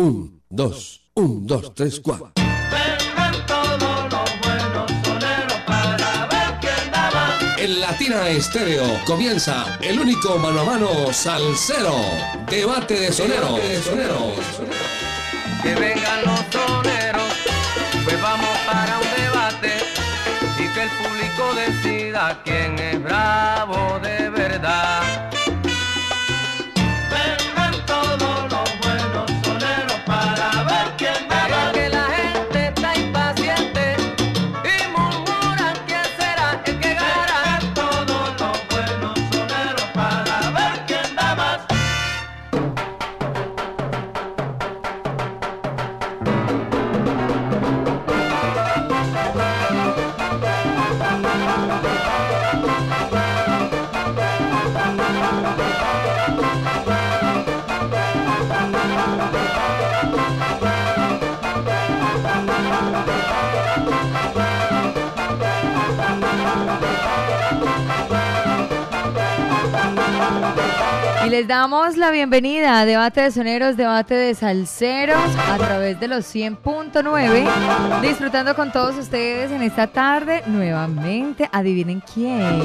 Un, dos, un, dos, tres, cuatro. Vengan todos los buenos soneros para ver quién da más. En Latina Estéreo comienza el único mano a mano salsero. Debate de sonero. Que vengan los soneros, pues vamos para un debate y que el público decida quién es bravo de verdad. Les damos la bienvenida a Debate de Soneros, Debate de Salseros a través de los 100.9, disfrutando con todos ustedes en esta tarde nuevamente. Adivinen quién.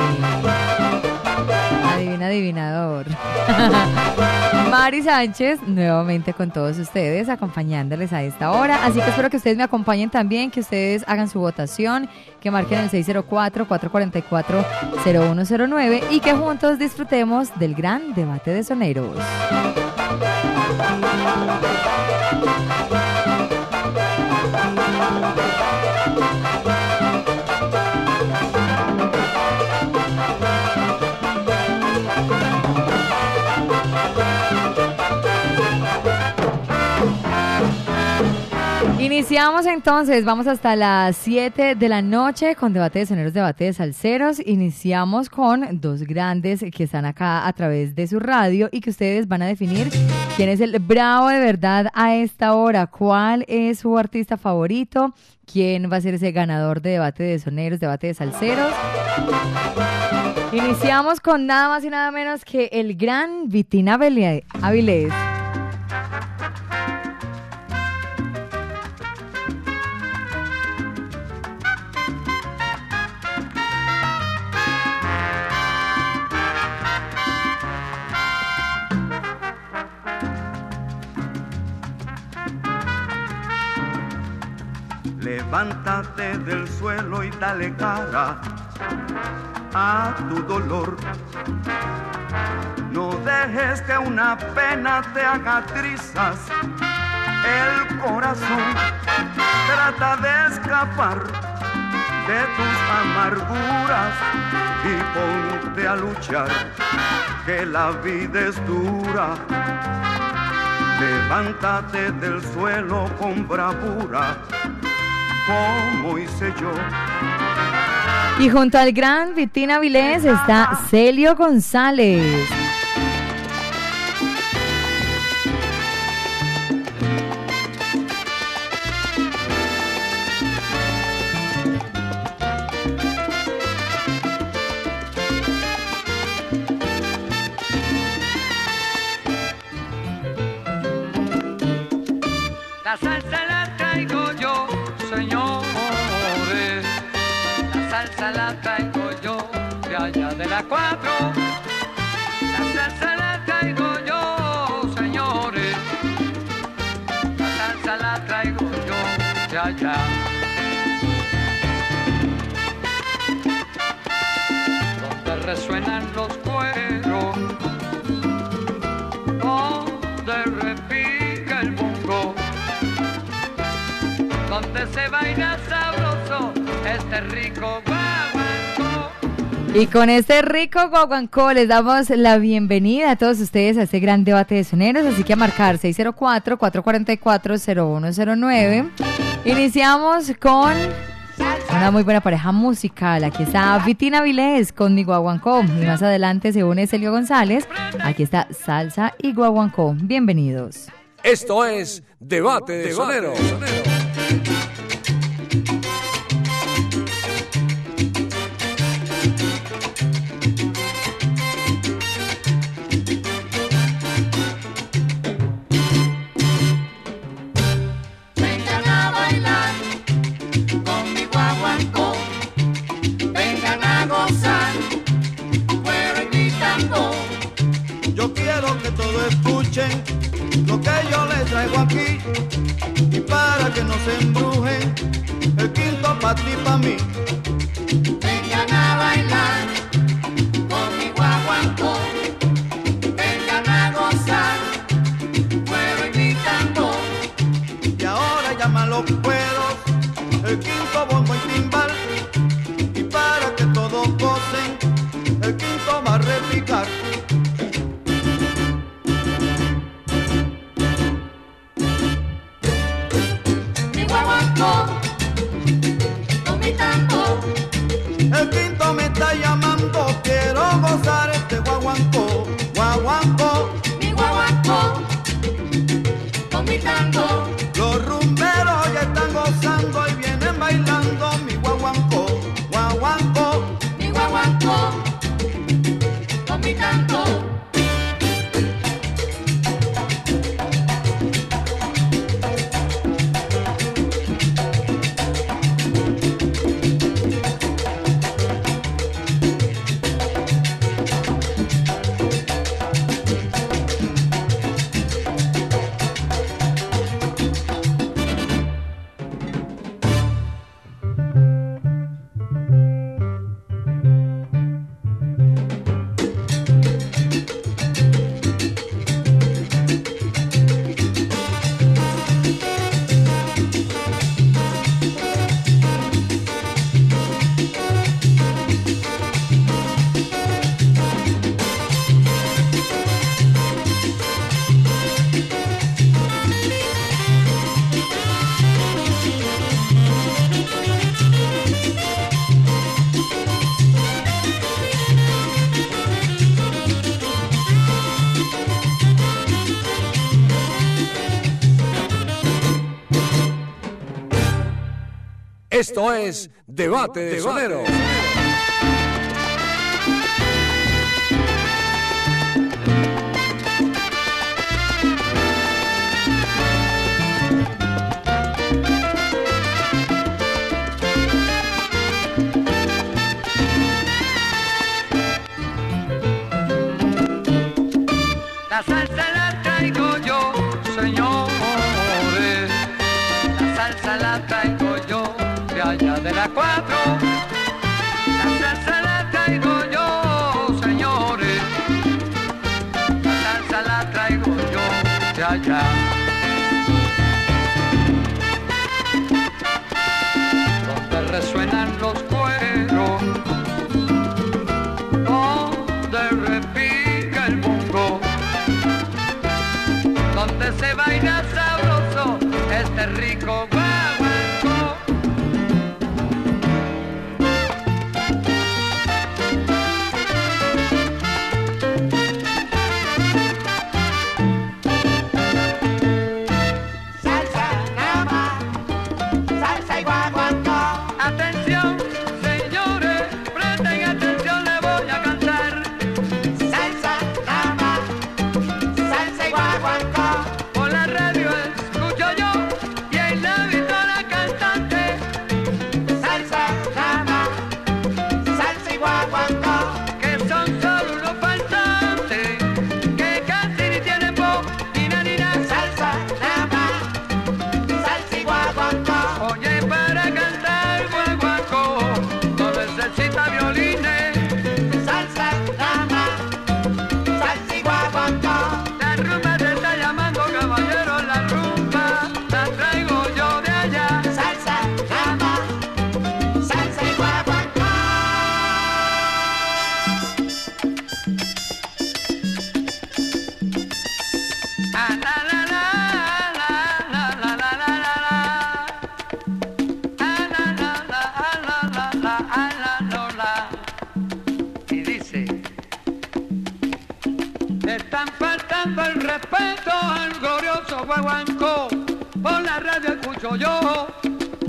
Adivina, adivinador. Mari Sánchez, nuevamente con todos ustedes, acompañándoles a esta hora. Así que espero que ustedes me acompañen también, que ustedes hagan su votación, que marquen el 604-444-0109 y que juntos disfrutemos del gran debate de soneros. Iniciamos entonces, vamos hasta las 7 de la noche con debate de soneros, debate de salseros. Iniciamos con dos grandes que están acá a través de su radio y que ustedes van a definir quién es el bravo de verdad a esta hora, cuál es su artista favorito, quién va a ser ese ganador de debate de soneros, debate de salseros. Iniciamos con nada más y nada menos que el gran Vitina Avilés. Levántate del suelo y dale cara a tu dolor. No dejes que una pena te haga trizas el corazón. Trata de escapar de tus amarguras y ponte a luchar, que la vida es dura. Levántate del suelo con bravura, Y junto al gran Vitina Vilés está Celio González. Los cueros. Donde repica el bongo donde se baila sabroso este rico guaguancó. Y con este rico guaguancó les damos la bienvenida a todos ustedes a este gran debate de soneros, así que a marcar 604-444-0109. Iniciamos con una muy buena pareja musical. Aquí está Vitina Vilés con mi guaguancó y más adelante se une Celio González. Aquí está Salsa y guaguancó. Bienvenidos. Esto es Debate de Sonero. Escuchen lo que yo les traigo aquí y para que no se embrujen el quinto pa' ti pa' mí. Vengan a bailar con mi guaguancó, vengan a gozar, tambor. Y ahora llaman los cueros, el quinto bombo y timbal Esto es Debate de Sonero. Cuatro. La salsa la traigo yo, señores. La salsa la traigo yo de allá. Guaguancó. Por la radio escucho yo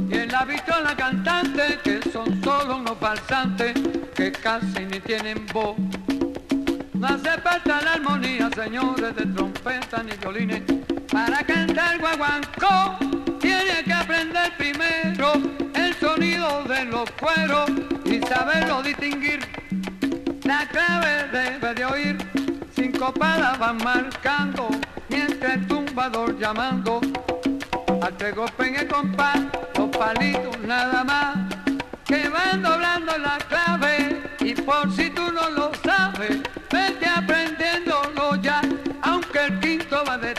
y en la visto la cantante que son solo unos falsantes que casi ni tienen voz. No hace falta la armonía, señores, de trompeta ni violines. Para cantar guaguancó, tiene que aprender primero el sonido de los cueros y saberlo distinguir. La clave debe de oír, cinco palas van marcando entre tumbador llamando al tres golpes en el compás, los palitos nada más. Que van doblando la clave y por si tú no lo sabes, vete aprendiéndolo ya, aunque el quinto va detrás,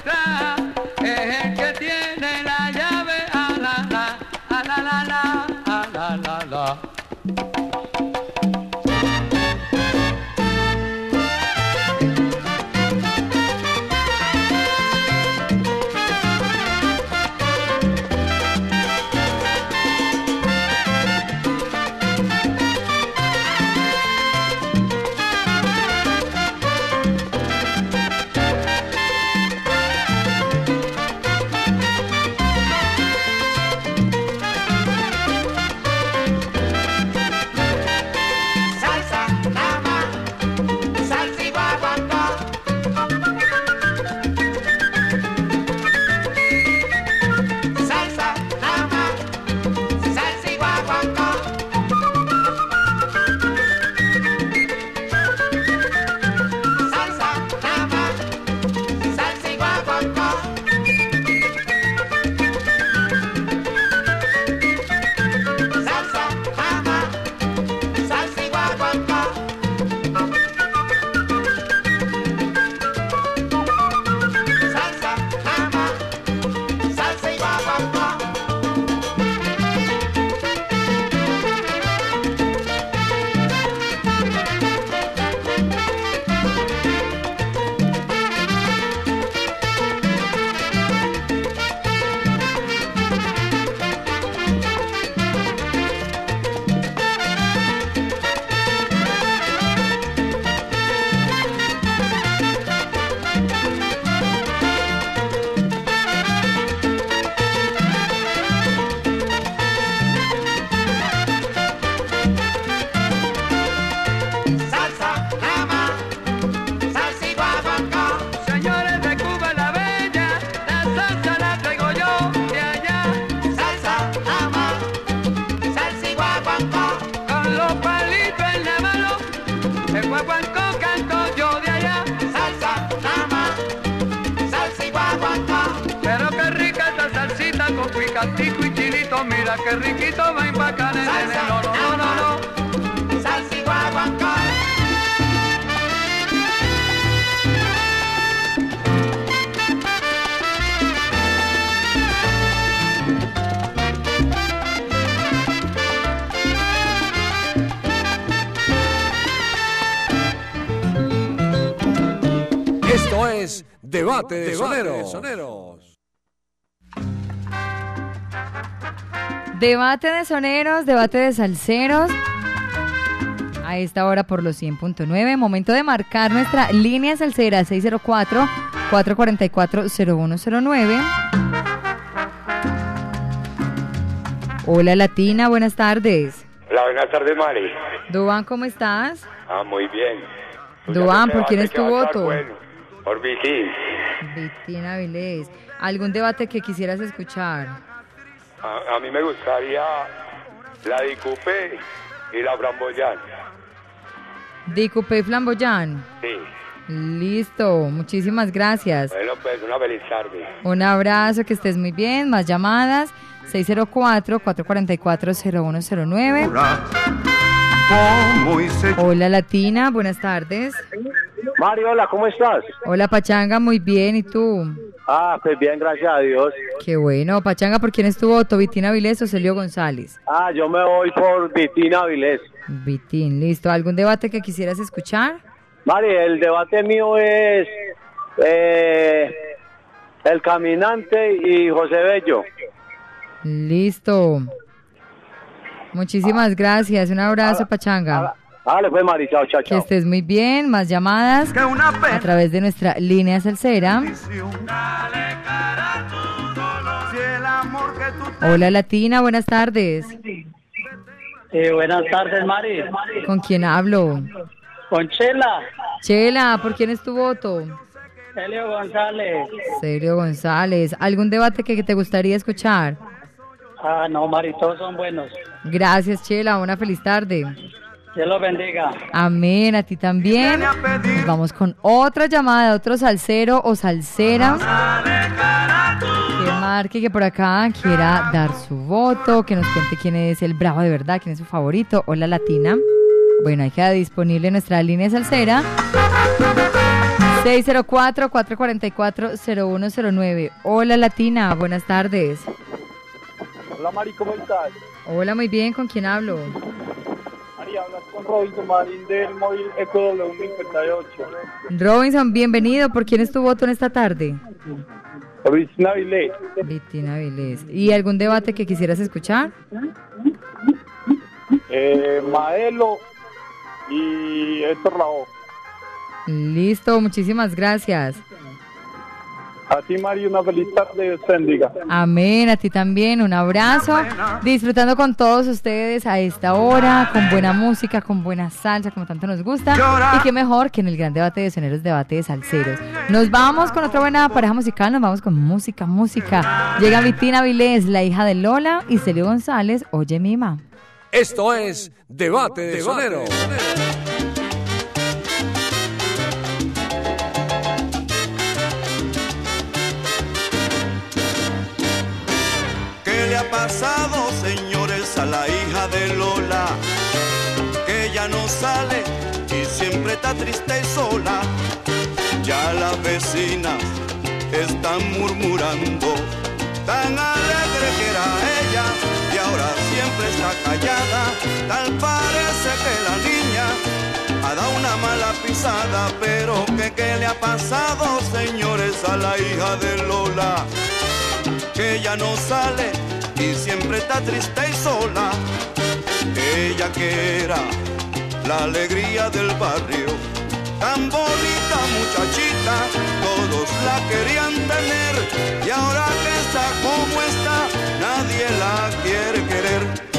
Debate de Soneros. Debate de soneros, debate de salseros. A esta hora por los 100.9. Momento de marcar nuestra línea salsera 604-444-0109. Hola Latina, buenas tardes. Hola, buenas tardes, Mari. Duan, ¿cómo estás? Ah, muy bien. Duan, ¿por quién es tu voto? Bueno, por Vicky. Vitina Vilés. ¿Algún debate que quisieras escuchar? A, a mí me gustaría la de Coupé y la Framboyán. Dicupé Flamboyán. Sí. Listo, muchísimas gracias. Bueno, pues una feliz tarde. Un abrazo, que estés muy bien. Más llamadas. 604-444-0109. Como hice Hola Latina, buenas tardes. Mario, hola, ¿cómo estás? Hola Pachanga, muy bien. ¿Y tú? Ah, pues bien, gracias a Dios. Qué bueno. Pachanga, ¿por quién es tu voto? ¿Vitina Vilés o Celio González? Ah, yo me voy por Vitina Vilés. Vitín, listo. ¿Algún debate que quisieras escuchar? Mari, el debate mío es eh, El Caminante y José Bello. Listo. Muchísimas gracias. Un abrazo, Pachanga. Dale, pues, Mari, chao, chao, Que estés muy bien. Más llamadas a través de nuestra línea salsera. Hola Latina, buenas tardes. Eh, buenas tardes, Mari. ¿Con quién hablo? Con Chela, Chela, ¿por quién es tu voto? Helio González. Sergio González. ¿Algún debate que te gustaría escuchar? Ah, no, Mari, todos son buenos. Gracias, Chela. Una feliz tarde. Dios los bendiga. Amén, a ti también. Nos vamos con otra llamada de otro salsero o salsera. Que marque que por acá quiera dar su voto, que nos cuente quién es el bravo de verdad, quién es su favorito. Hola Latina. Bueno, ahí queda disponible nuestra línea salsera. 604-444-0109. Hola Latina, buenas tardes. Hola Mari, ¿cómo estás? Hola, muy bien, ¿con quién hablo? Hablas con Robinson Marín del móvil Eco W58. Robinson, bienvenido. ¿Por quién es tu voto en esta tarde? Cristina Vilés. Vitina Vilés. ¿Y algún debate que quisieras escuchar? Eh, Maelo y Héctor Lao. Listo, muchísimas gracias. A ti Mari, una feliz tarde, bendiga. Amén, a ti también, un abrazo. Disfrutando con todos ustedes a esta hora, con buena música, con buena salsa, como tanto nos gusta. Y qué mejor que en el gran debate de soneros, debate de salseros. Nos vamos con otra buena pareja musical, nos vamos con música, música. Llega Vitina Vilés, la hija de Lola, y Celio González, Oye Mima. Esto es Debate de Sonero. ¿Qué le ha pasado, señores, a la hija de Lola? Que ya no sale y siempre está triste y sola. Ya las vecinas están murmurando, tan alegre que era ella y ahora siempre está callada. Tal parece que la niña ha dado una mala pisada, pero ¿qué, le ha pasado, señores, a la hija de Lola? que ella no sale siempre está triste y sola. Ella que era la alegría del barrio, tan bonita muchachita, todos la querían tener y ahora que está como está, nadie la quiere querer.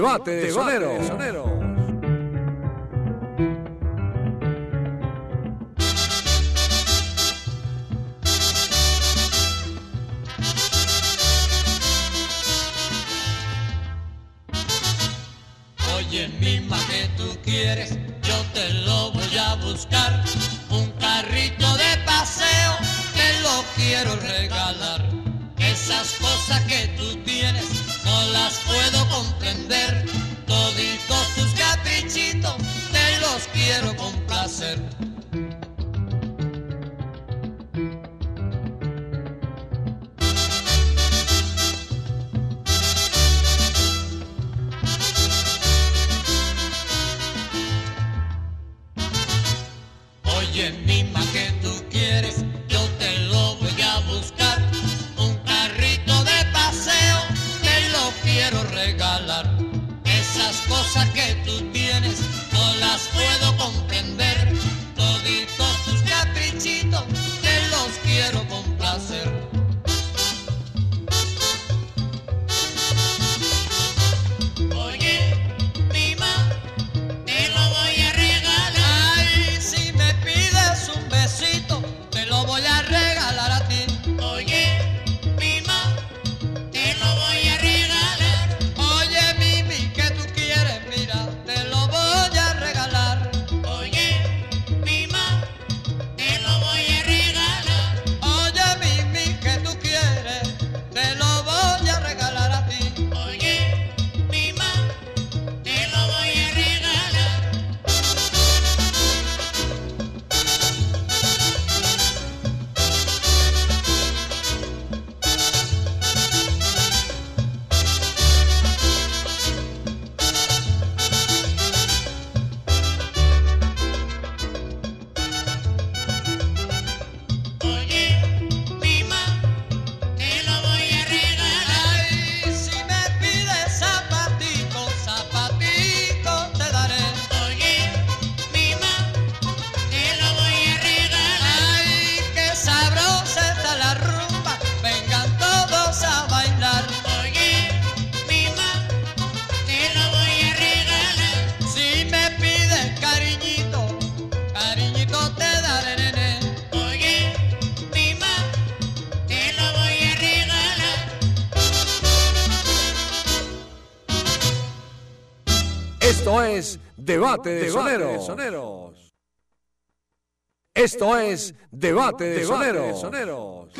Debate sonero. de sonero. Debate de, soneros. soneros. Esto es Debate de, soneros.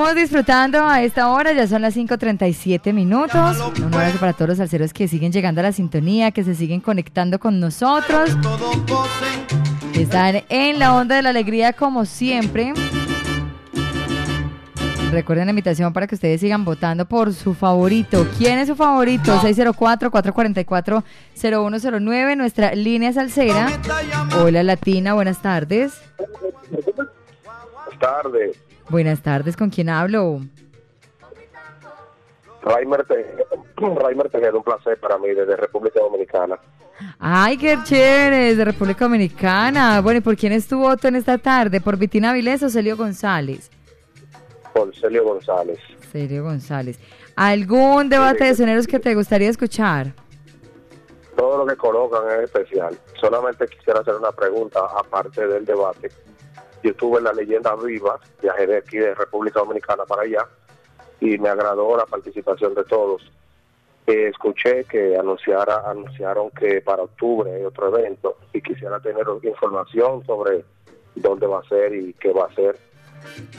Seguimos disfrutando a esta hora, ya son las 5.37 minutos. Un abrazo para todos los salseros que siguen llegando a la sintonía, que se siguen conectando con nosotros. Están en la onda de la alegría como siempre. Recuerden la invitación para que ustedes sigan votando por su favorito. ¿Quién es su favorito? 604-444-0109, nuestra línea salsera. Hola Latina, buenas tardes. Buenas tardes. Buenas tardes, ¿con quién hablo? Raimer Tejeda, un placer para mí desde República Dominicana. Ay, qué chévere, desde República Dominicana. Bueno, ¿y por quién es tu voto en esta tarde? ¿Por Vitina Vilés o Celio González? Por Celio González. Celio González. ¿Algún debate de soneros que te gustaría escuchar? Todo lo que colocan es especial. Solamente quisiera hacer una pregunta aparte del debate yo estuve en la leyenda viva, viajé de aquí de República Dominicana para allá y me agradó la participación de todos. Eh, escuché que anunciara, anunciaron que para octubre hay otro evento y quisiera tener información sobre dónde va a ser y qué va a ser.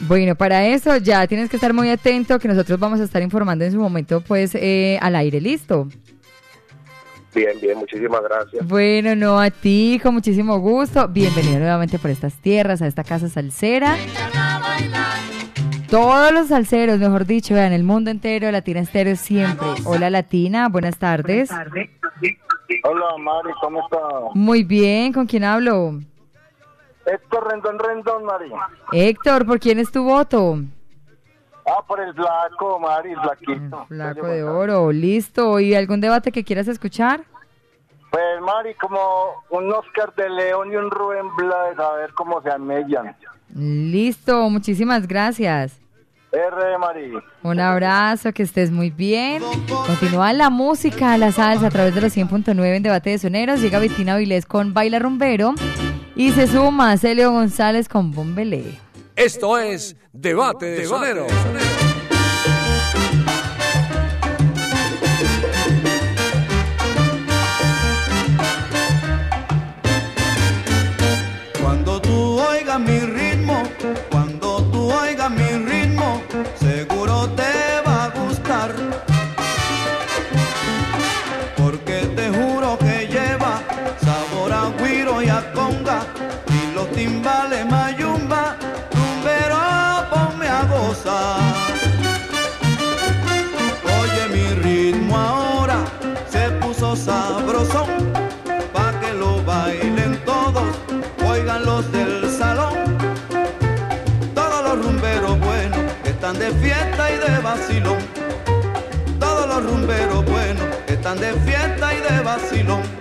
Bueno, para eso ya tienes que estar muy atento que nosotros vamos a estar informando en su momento pues eh, al aire, ¿listo? Bien, bien, muchísimas gracias. Bueno, no a ti, con muchísimo gusto. Bienvenido nuevamente por estas tierras, a esta casa salsera. Todos los salseros, mejor dicho, vean, el mundo entero, Latina Estéreo siempre. Hola Latina, buenas tardes. Hola Mari, ¿cómo estás? Muy bien, ¿con quién hablo? Héctor Rendón Rendón, Mari. Héctor, ¿por quién es tu voto? Ah, por el flaco, Mari, el flaquito. Flaco de oro, listo. ¿Y algún debate que quieras escuchar? Pues Mari, como un Oscar de León y un Rubén Blades, a ver cómo se amellan. Listo, muchísimas gracias. R, Mari. Un abrazo, que estés muy bien. Continúa la música, la salsa a través de los 100.9 en Debate de Soneros. Llega Bettina Vilés con Baila Rumbero y se suma Celio González con Bombelé. Esto es Debate de Sonero. Cuando tú oigas mi rumberos buenos están de fiesta y de vacilón.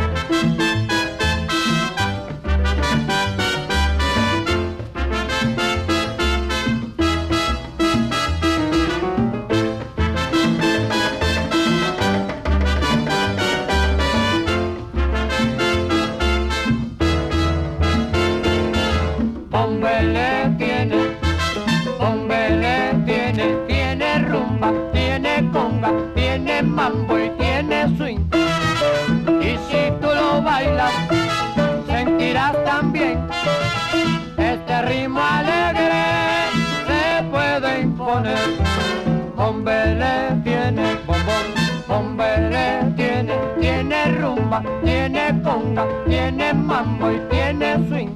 Mambo y tiene swing.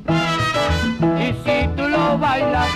Y si tú lo bailas,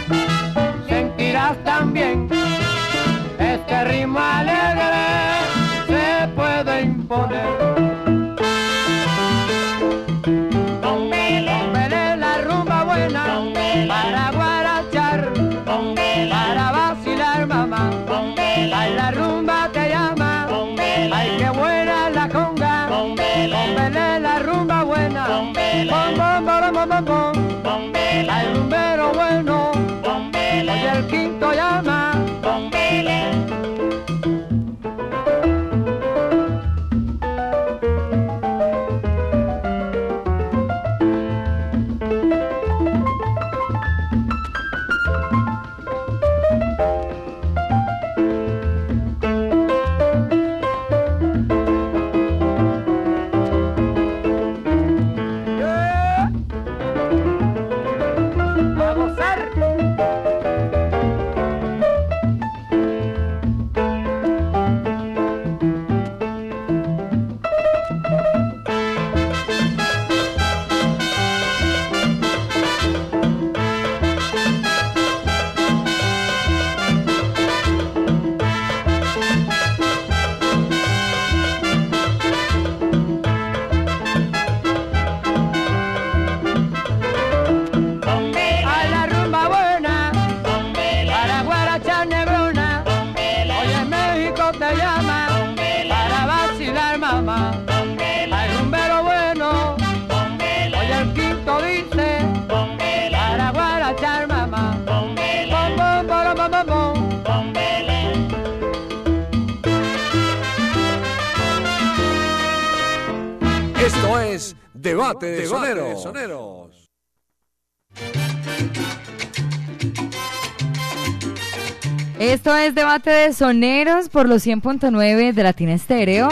Debate de Soneros por los 100.9 de Latina Estéreo.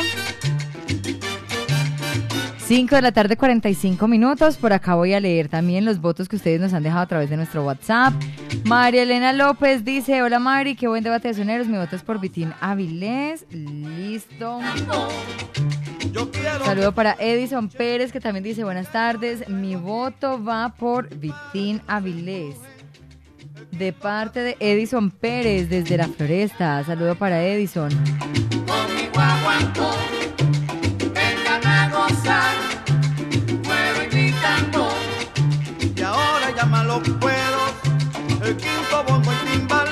5 de la tarde, 45 minutos. Por acá voy a leer también los votos que ustedes nos han dejado a través de nuestro WhatsApp. María Elena López dice: Hola Mari, qué buen debate de soneros. Mi voto es por Vitín Avilés. Listo. Saludo para Edison Pérez, que también dice: Buenas tardes. Mi voto va por Vitín Avilés. De parte de Edison Pérez, desde la floresta. Saludo para Edison. Conmigo aguanto, vengan a gozar, fuego invitando. Y ahora llaman los cueros, el quinto bombo y timbal.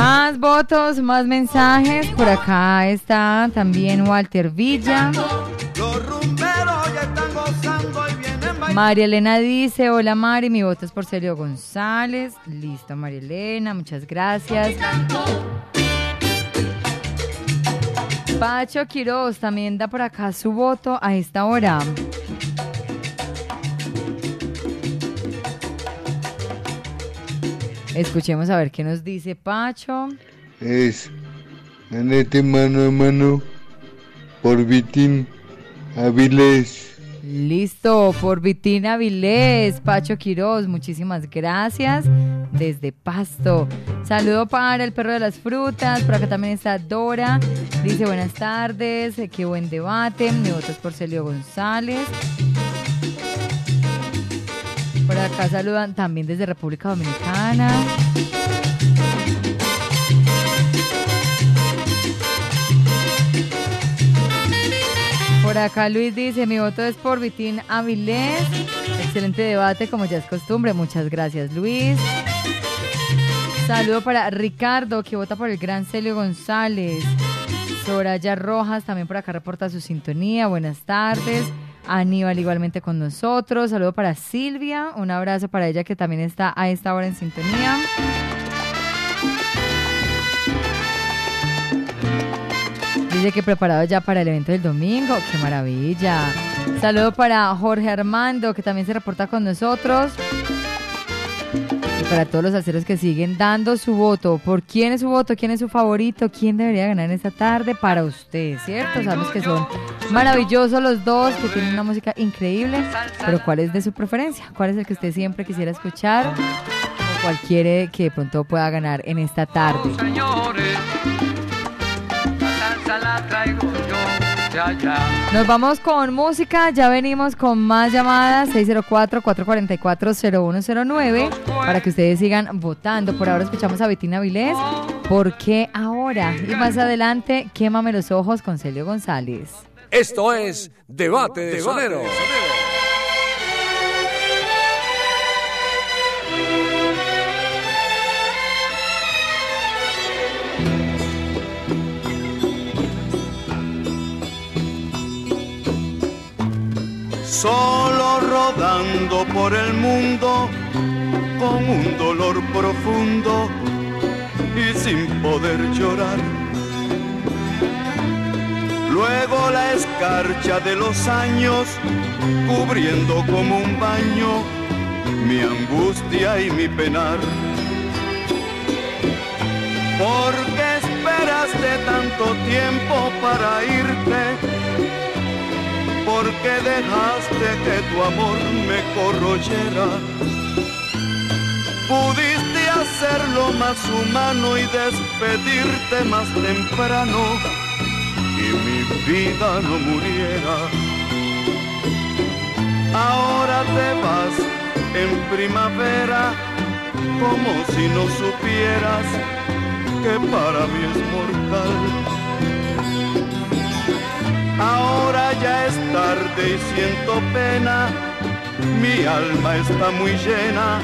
Más votos, más mensajes. Por acá está también Walter Villa. María Elena dice, hola Mari, mi voto es por Celio González. Listo, María Elena, muchas gracias. Pacho Quiroz también da por acá su voto a esta hora. Escuchemos a ver qué nos dice Pacho. es ganete mano a mano por Vitín Avilés. Listo, por Vitina Vilés, Pacho Quiroz, muchísimas gracias desde Pasto. Saludo para el perro de las frutas, por acá también está Dora, dice buenas tardes, eh, qué buen debate, mi voto es por Celio González. Por acá saludan también desde República Dominicana. Por acá Luis dice, mi voto es por Vitín Avilés. Excelente debate, como ya es costumbre. Muchas gracias, Luis. Saludo para Ricardo, que vota por el gran Celio González. Soraya Rojas, también por acá reporta su sintonía. Buenas tardes. Aníbal igualmente con nosotros. Saludo para Silvia. Un abrazo para ella que también está a esta hora en sintonía. Dice que preparado ya para el evento del domingo. ¡Qué maravilla! Saludo para Jorge Armando, que también se reporta con nosotros. Para todos los aceros que siguen dando su voto. ¿Por quién es su voto? ¿Quién es su favorito? ¿Quién debería ganar en esta tarde? Para usted, ¿cierto? Sabemos que son maravillosos los dos, que tienen una música increíble. Pero ¿cuál es de su preferencia? ¿Cuál es el que usted siempre quisiera escuchar? ¿O cuál quiere que de pronto pueda ganar en esta tarde? Señores, la salsa la traigo. Nos vamos con música, ya venimos con más llamadas, 604-444-0109, para que ustedes sigan votando. Por ahora escuchamos a Betina Vilés, ¿por qué ahora? Y más adelante, Quémame los ojos con Celio González. Esto es Debate de Soneros. Solo rodando por el mundo con un dolor profundo y sin poder llorar. Luego la escarcha de los años cubriendo como un baño mi angustia y mi penar. ¿Por qué esperaste tanto tiempo para irte? ¿Por qué dejaste que tu amor me corroyera? Pudiste hacerlo más humano y despedirte más temprano y mi vida no muriera. Ahora te vas en primavera como si no supieras que para mí es mortal. Ahora ya es tarde y siento pena, mi alma está muy llena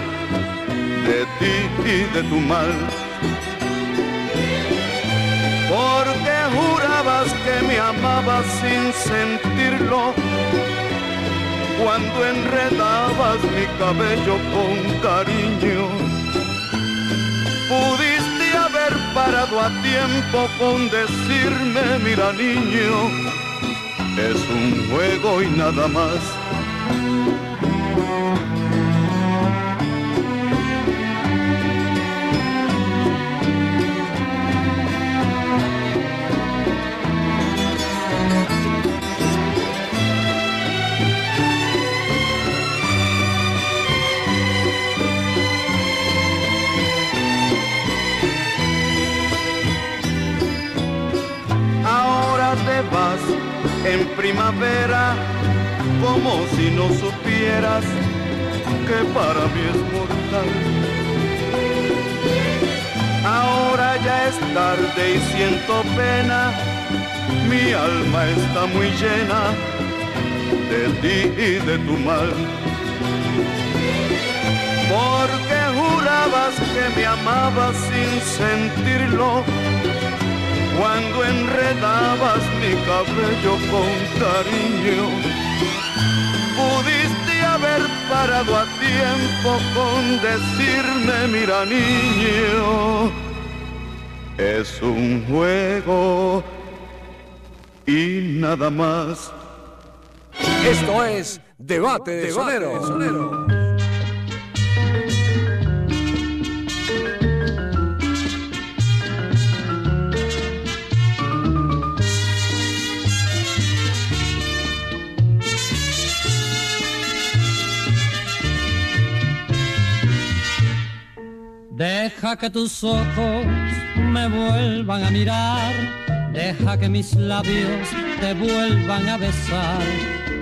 de ti y de tu mal. Porque amaba sin sentirlo. Cuando enredabas mi cabello con cariño, pudiste haber parado a tiempo con decirme, mira niño, es un juego y nada más. En primavera como si no supieras que para mí es mortal. Ahora ya es tarde y siento pena, mi alma está muy llena de ti y de tu mal. Porque jurabas que me amabas sin sentirlo cuando enredabas mi cabello con cariño. Pudiste haber parado a tiempo con decirme, mira niño, es un juego y nada más. Esto es Debate de Sonero. Deja que tus ojos me vuelvan a mirar, deja que mis labios te vuelvan a besar,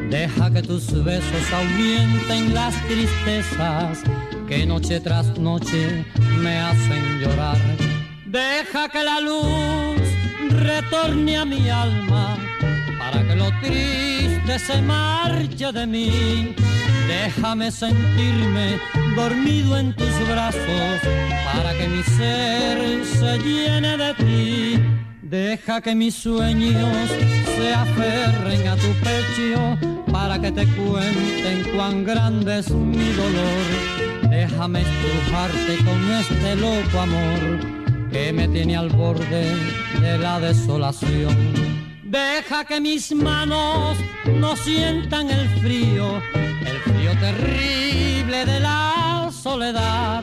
deja que tus besos ahuyenten las tristezas que noche tras noche me hacen llorar. Deja que la luz retorne a mi alma para que lo triste se marche de mí. Déjame sentirme dormido en tus brazos para que mi ser se llene de ti. Deja que mis sueños se aferren a tu pecho para que te cuenten cuán grande es mi dolor. Déjame estrujarte con este loco amor que me tiene al borde de la desolación. Deja que mis manos no sientan el frío, el frío terrible de la soledad.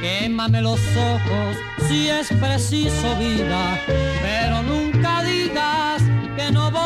Quémame los ojos si es preciso vida, pero nunca digas que no volverás.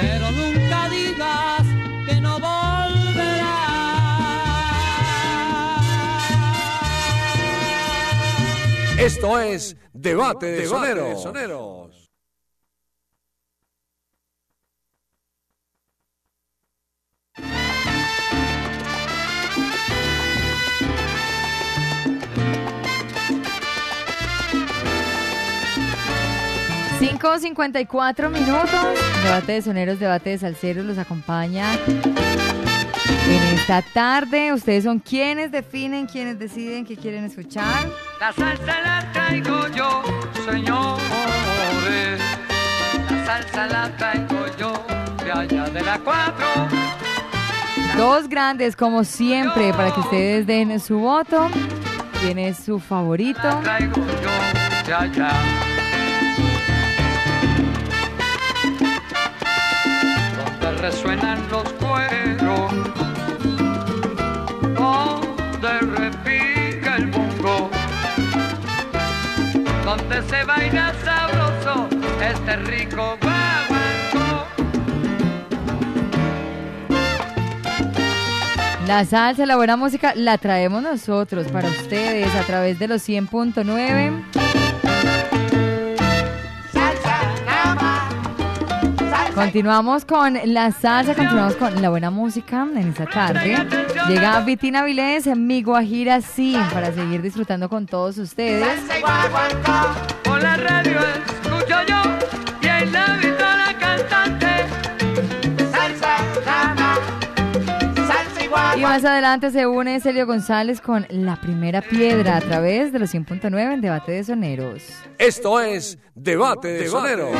pero nunca digas que no volverás. Esto es Debate de, Debate Sonero. de 5, 54 minutos. Debate de soneros, debate de salseros los acompaña. En esta tarde, ustedes son quienes definen, quienes deciden qué quieren escuchar. La salsa la traigo yo, señores. La salsa la traigo yo, de allá de la 4. Dos grandes, como siempre, para que ustedes den su voto. ¿Quién es su favorito? La traigo yo, de allá. Resuenan los cueros, donde repica el bongo, donde se baila sabroso este rico guaguancó. La salsa, la buena música, la traemos nosotros para ustedes a través de los 100.9. Continuamos con la salsa, continuamos con la buena música en esta tarde. Llega Vitina Vilés, mi Guajira sí, para seguir disfrutando con todos ustedes. Por la radio escucho yo y en la cantante. Salsa, salsa igual. Y más adelante se une Celio González con La Primera Piedra a través de los 100.9 en Debate de Soneros. Esto es Debate de Soneros.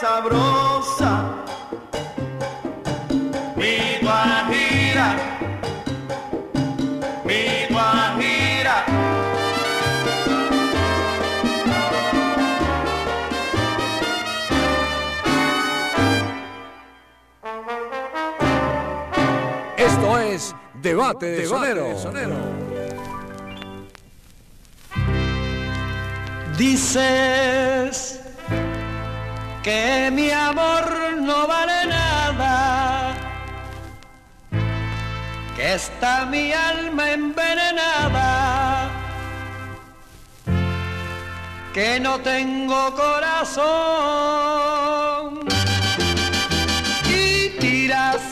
Sabrosa. Mi guajira, mi guajira. Esto es Debate de Soneros. Dices que mi amor no vale nada, que está mi alma envenenada, que no tengo corazón. Y tiras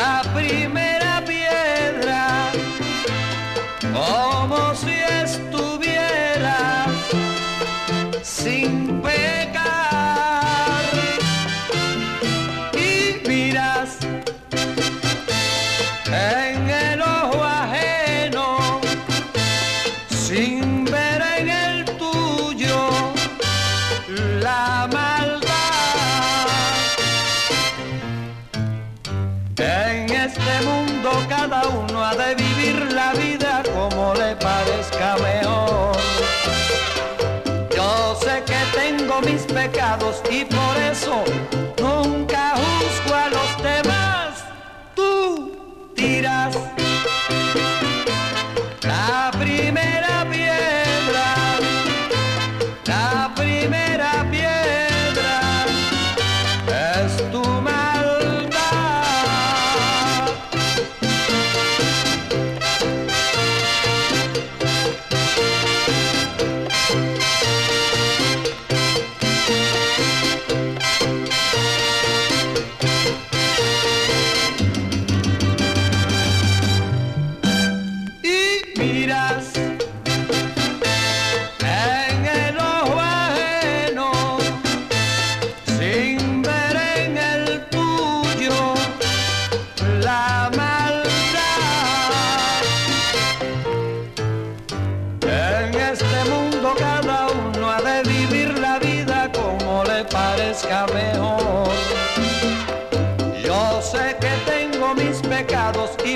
la primera piedra. Como sin pecar y por eso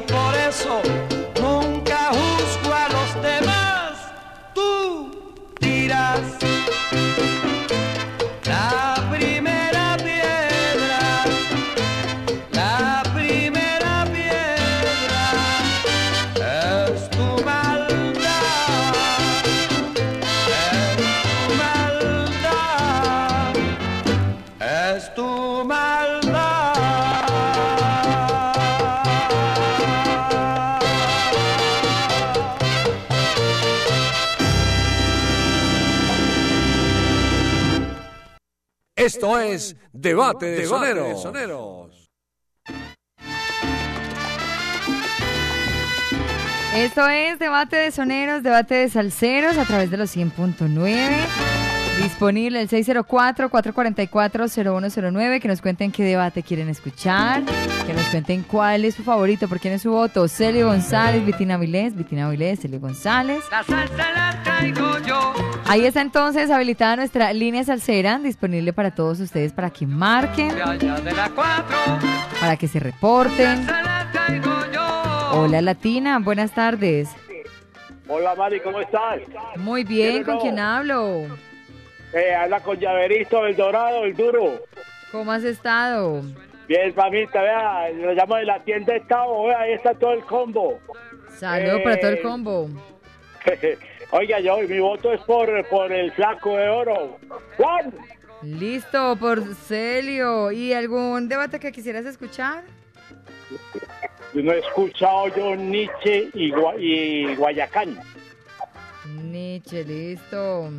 y por eso Esto es Debate de Soneros. Esto es Debate de Soneros, Debate de Salseros a través de los 100.9. Disponible el 604-444-0109. Que nos cuenten qué debate quieren escuchar. Que nos cuenten cuál es su favorito, por quién es su voto. Celio González, Vitina Vilés, Vitina Vilés, Celio González. La salsa la traigo yo. Ahí está entonces habilitada nuestra línea salsera, disponible para todos ustedes para que marquen, De allá de la cuatro. para que se reporten. Hola Latina, buenas tardes. Hola Mari, ¿cómo estás? Muy bien, ¿con quién hablo? Eh, habla con Llaverito, el dorado, el duro. ¿Cómo has estado? Bien, mamita, vea, lo llamo de la tienda de Estado, vea, ahí está todo el combo. Saludos para todo el Eh, combo. Oiga, yo, mi voto es por, por el flaco de oro. Juan, Listo, por Celio. ¿Y algún debate que quisieras escuchar? yo no he escuchado yo Nietzsche y, Gua- y Guayacán. Nietzsche, listo.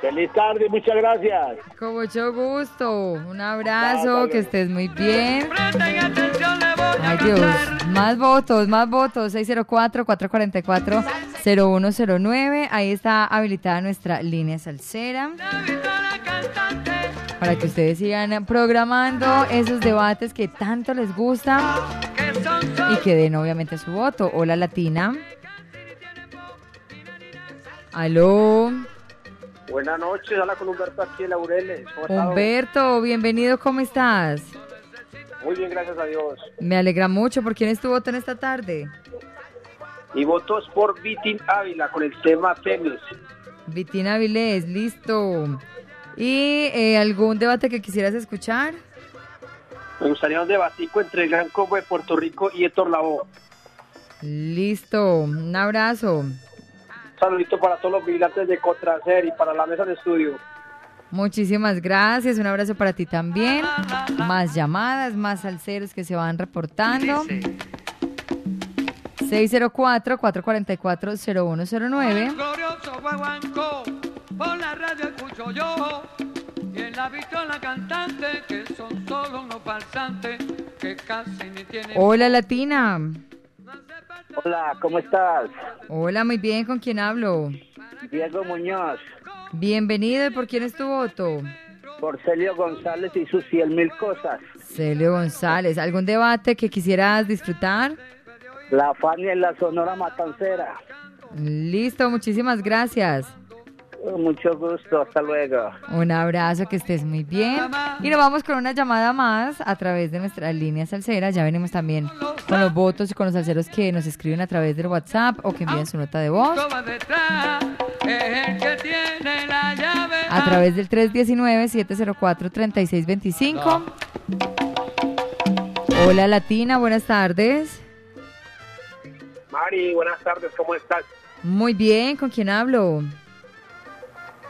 Feliz tarde, muchas gracias. Con mucho gusto. Un abrazo, Vale. que estés muy bien. Ay Dios, más votos, más votos. 604-444-0109. Ahí está habilitada nuestra línea salsera. Para que ustedes sigan programando esos debates que tanto les gusta y que den obviamente su voto. Hola Latina. Aló, Buenas noches, habla con Humberto aquí en Laureles. Humberto, bienvenido, ¿cómo estás? Muy bien, gracias a Dios. Me alegra mucho. ¿Por quién es tu voto en esta tarde? Y votos por Vitin Ávila con el tema Temis. Vitina Vilés, listo. ¿Y eh, algún debate que quisieras escuchar? Me gustaría un debatico entre el Gran Combo de Puerto Rico y Héctor Lavoe. Listo, un abrazo. Un saludito para todos los vigilantes de Contracer y para la mesa de estudio. Muchísimas gracias, un abrazo para ti también. Más llamadas, más salseros que se van reportando. 604-444-0109. Glorioso guaguancó, por la radio escucho yo. Y en la vitola cantante, que son solo unos falsantes, que casi ni tienen... Hola Latina. Hola, ¿cómo estás? Hola, muy bien, ¿con quién hablo? Diego Muñoz, Bienvenido, ¿y por quién es tu voto? por Celio González y sus 100 mil cosas. Celio González, ¿algún debate que quisieras disfrutar? La Fania en la Sonora Matancera. Listo, muchísimas gracias. Mucho gusto, hasta luego. Un abrazo, que estés muy bien. Y nos vamos con una llamada más a través de nuestra línea salsera. Ya venimos también con los votos y con los salseros que nos escriben a través del WhatsApp o que envían su nota de voz. A través del 319-704-3625. Hola Latina, buenas tardes. Mari, buenas tardes, ¿cómo estás? Muy bien, ¿con quién hablo?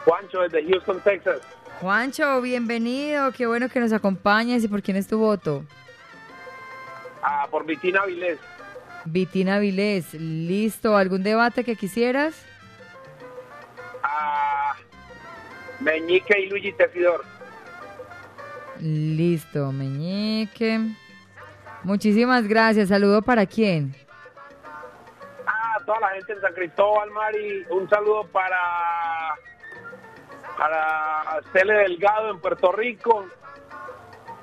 Juancho desde Houston, Texas. Juancho, bienvenido, qué bueno que nos acompañes y por quién es tu voto. Ah, por Vitina Vilés. Vitina Vilés, listo, ¿algún debate que quisieras? Ah, Meñique y Luigi Tesidor. Listo, Meñique. Muchísimas gracias, saludo para quién. Ah, toda la gente en San Cristóbal, Mari. Un saludo para para Cele Delgado en Puerto Rico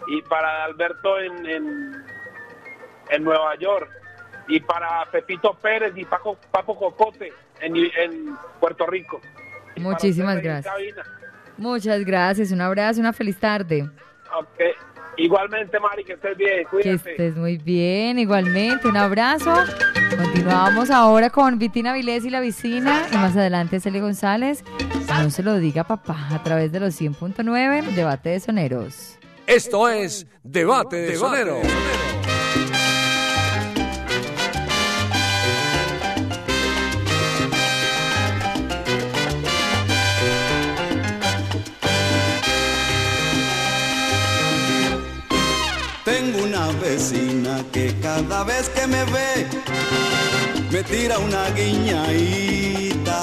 y para Alberto en, en, en Nueva York y para Pepito Pérez y Paco, Papo Cocote en, en Puerto Rico. Muchísimas gracias. Muchas gracias, un abrazo, una feliz tarde. Ok. Igualmente, Mari, que estés bien. Que Cuídate. estés muy bien, igualmente, un abrazo. Continuamos ahora con Vitina Vilés y la vecina y más adelante Celia González. No se lo diga papá a través de los 100.9 Debate de Soneros. Esto es Debate de Sonero. Cada vez que me ve me tira una guiñadita.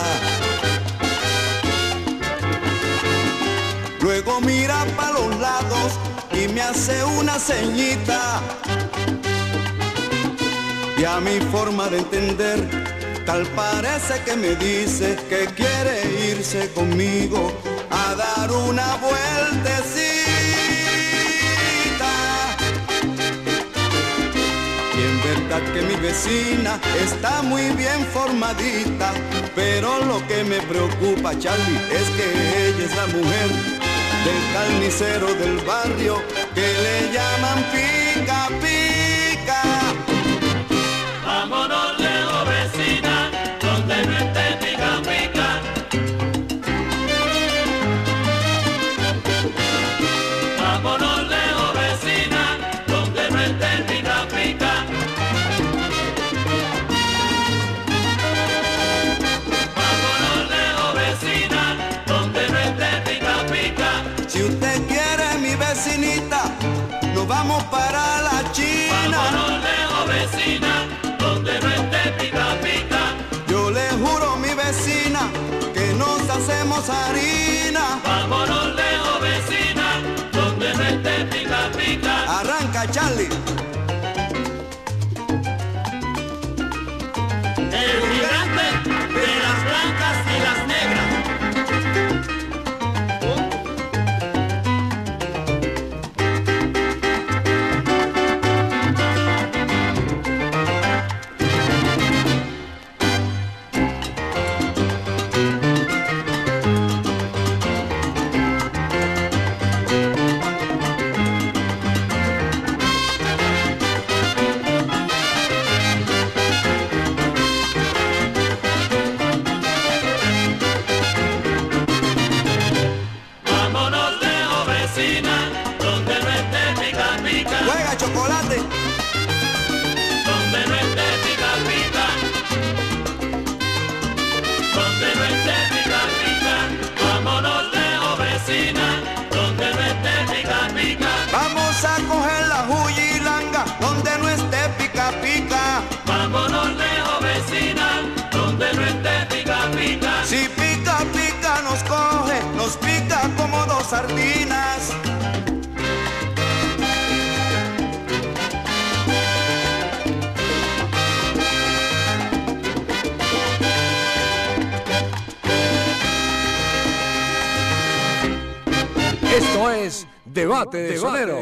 Luego mira para los lados y me hace una ceñita. Y a mi forma de entender, tal parece que me dice que quiere irse conmigo a dar una vueltecita. Que mi vecina está muy bien formadita, pero lo que me preocupa, Charlie, es que ella es la mujer del carnicero del barrio que le llaman hacemos harina. Vámonos lejos, vecina, donde no esté pica pica. Arranca Charlie. Debate de Sonero.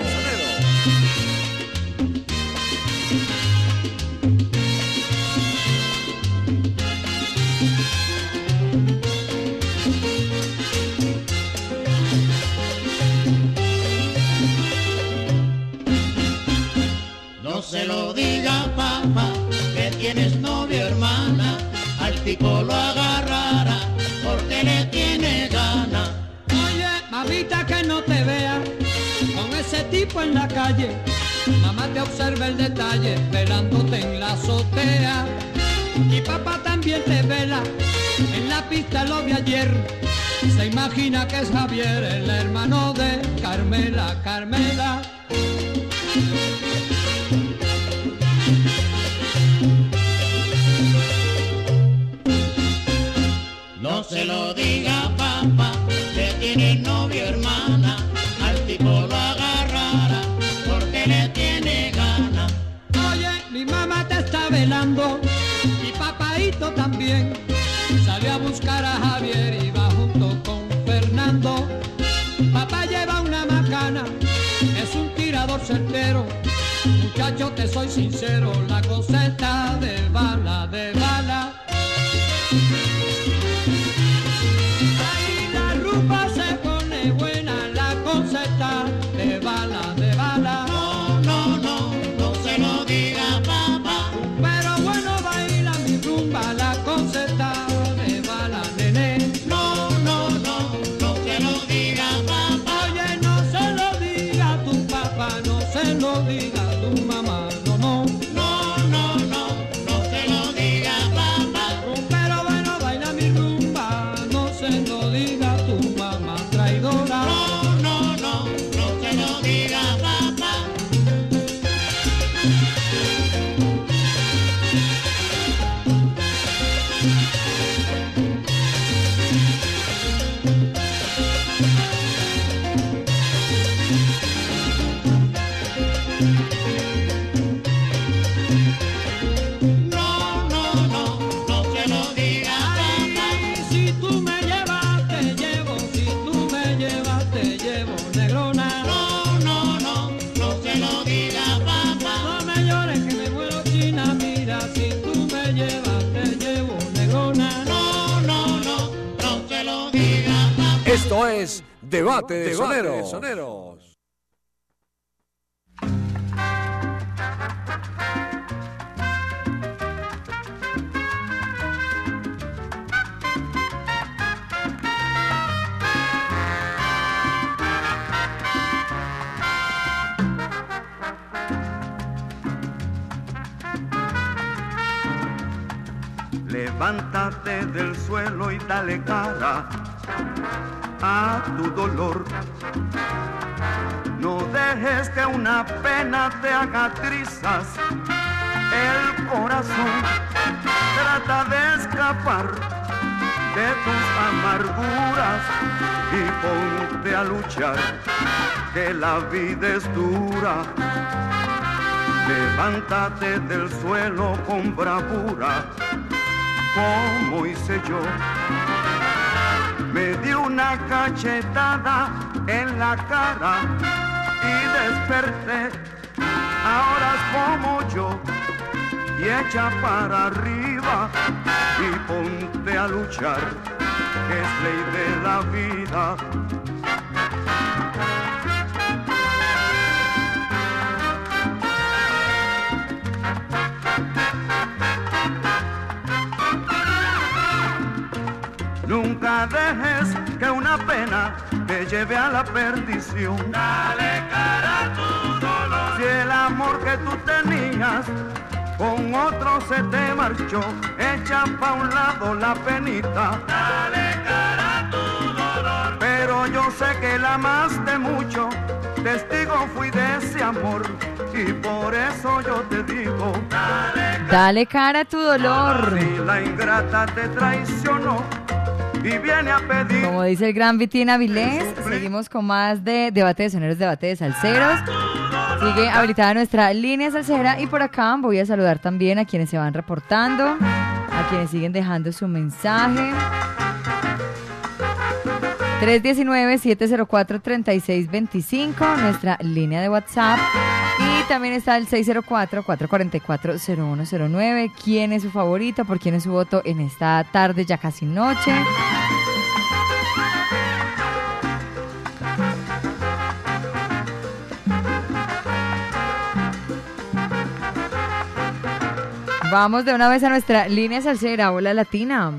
Debate de Soneros. Levántate del suelo y dale cara a tu dolor. No dejes que una pena te haga trizas el corazón. Trata de escapar de tus amarguras y ponte a luchar, que la vida es dura. Levántate del suelo con bravura, como hice yo. Me di una cachetada en la cara y desperté. Ahora es como yo, y echa para arriba y ponte a luchar, es ley de la vida. Nunca dejes que una pena te lleve a la perdición. Dale cara a tu dolor. Si el amor que tú tenías con otro se te marchó, echa pa' un lado la penita. Dale cara a tu dolor. Pero yo sé que la amaste mucho, testigo fui de ese amor. Y por eso yo te digo, Dale cara a tu dolor. si la ingrata te traicionó y viene a pedir Como dice el gran Vitín Avilés, seguimos con más de debate de soneros, debate de salseros. Sigue habilitada nuestra línea salsera y por acá voy a saludar también a quienes se van reportando, a quienes siguen dejando su mensaje. 319-704-3625, nuestra línea de WhatsApp. Y también está el 604-444-0109. ¿Quién es su favorito? ¿Por quién es su voto en esta tarde, ya casi noche? Vamos de una vez a nuestra línea salsera. Hola, Latina.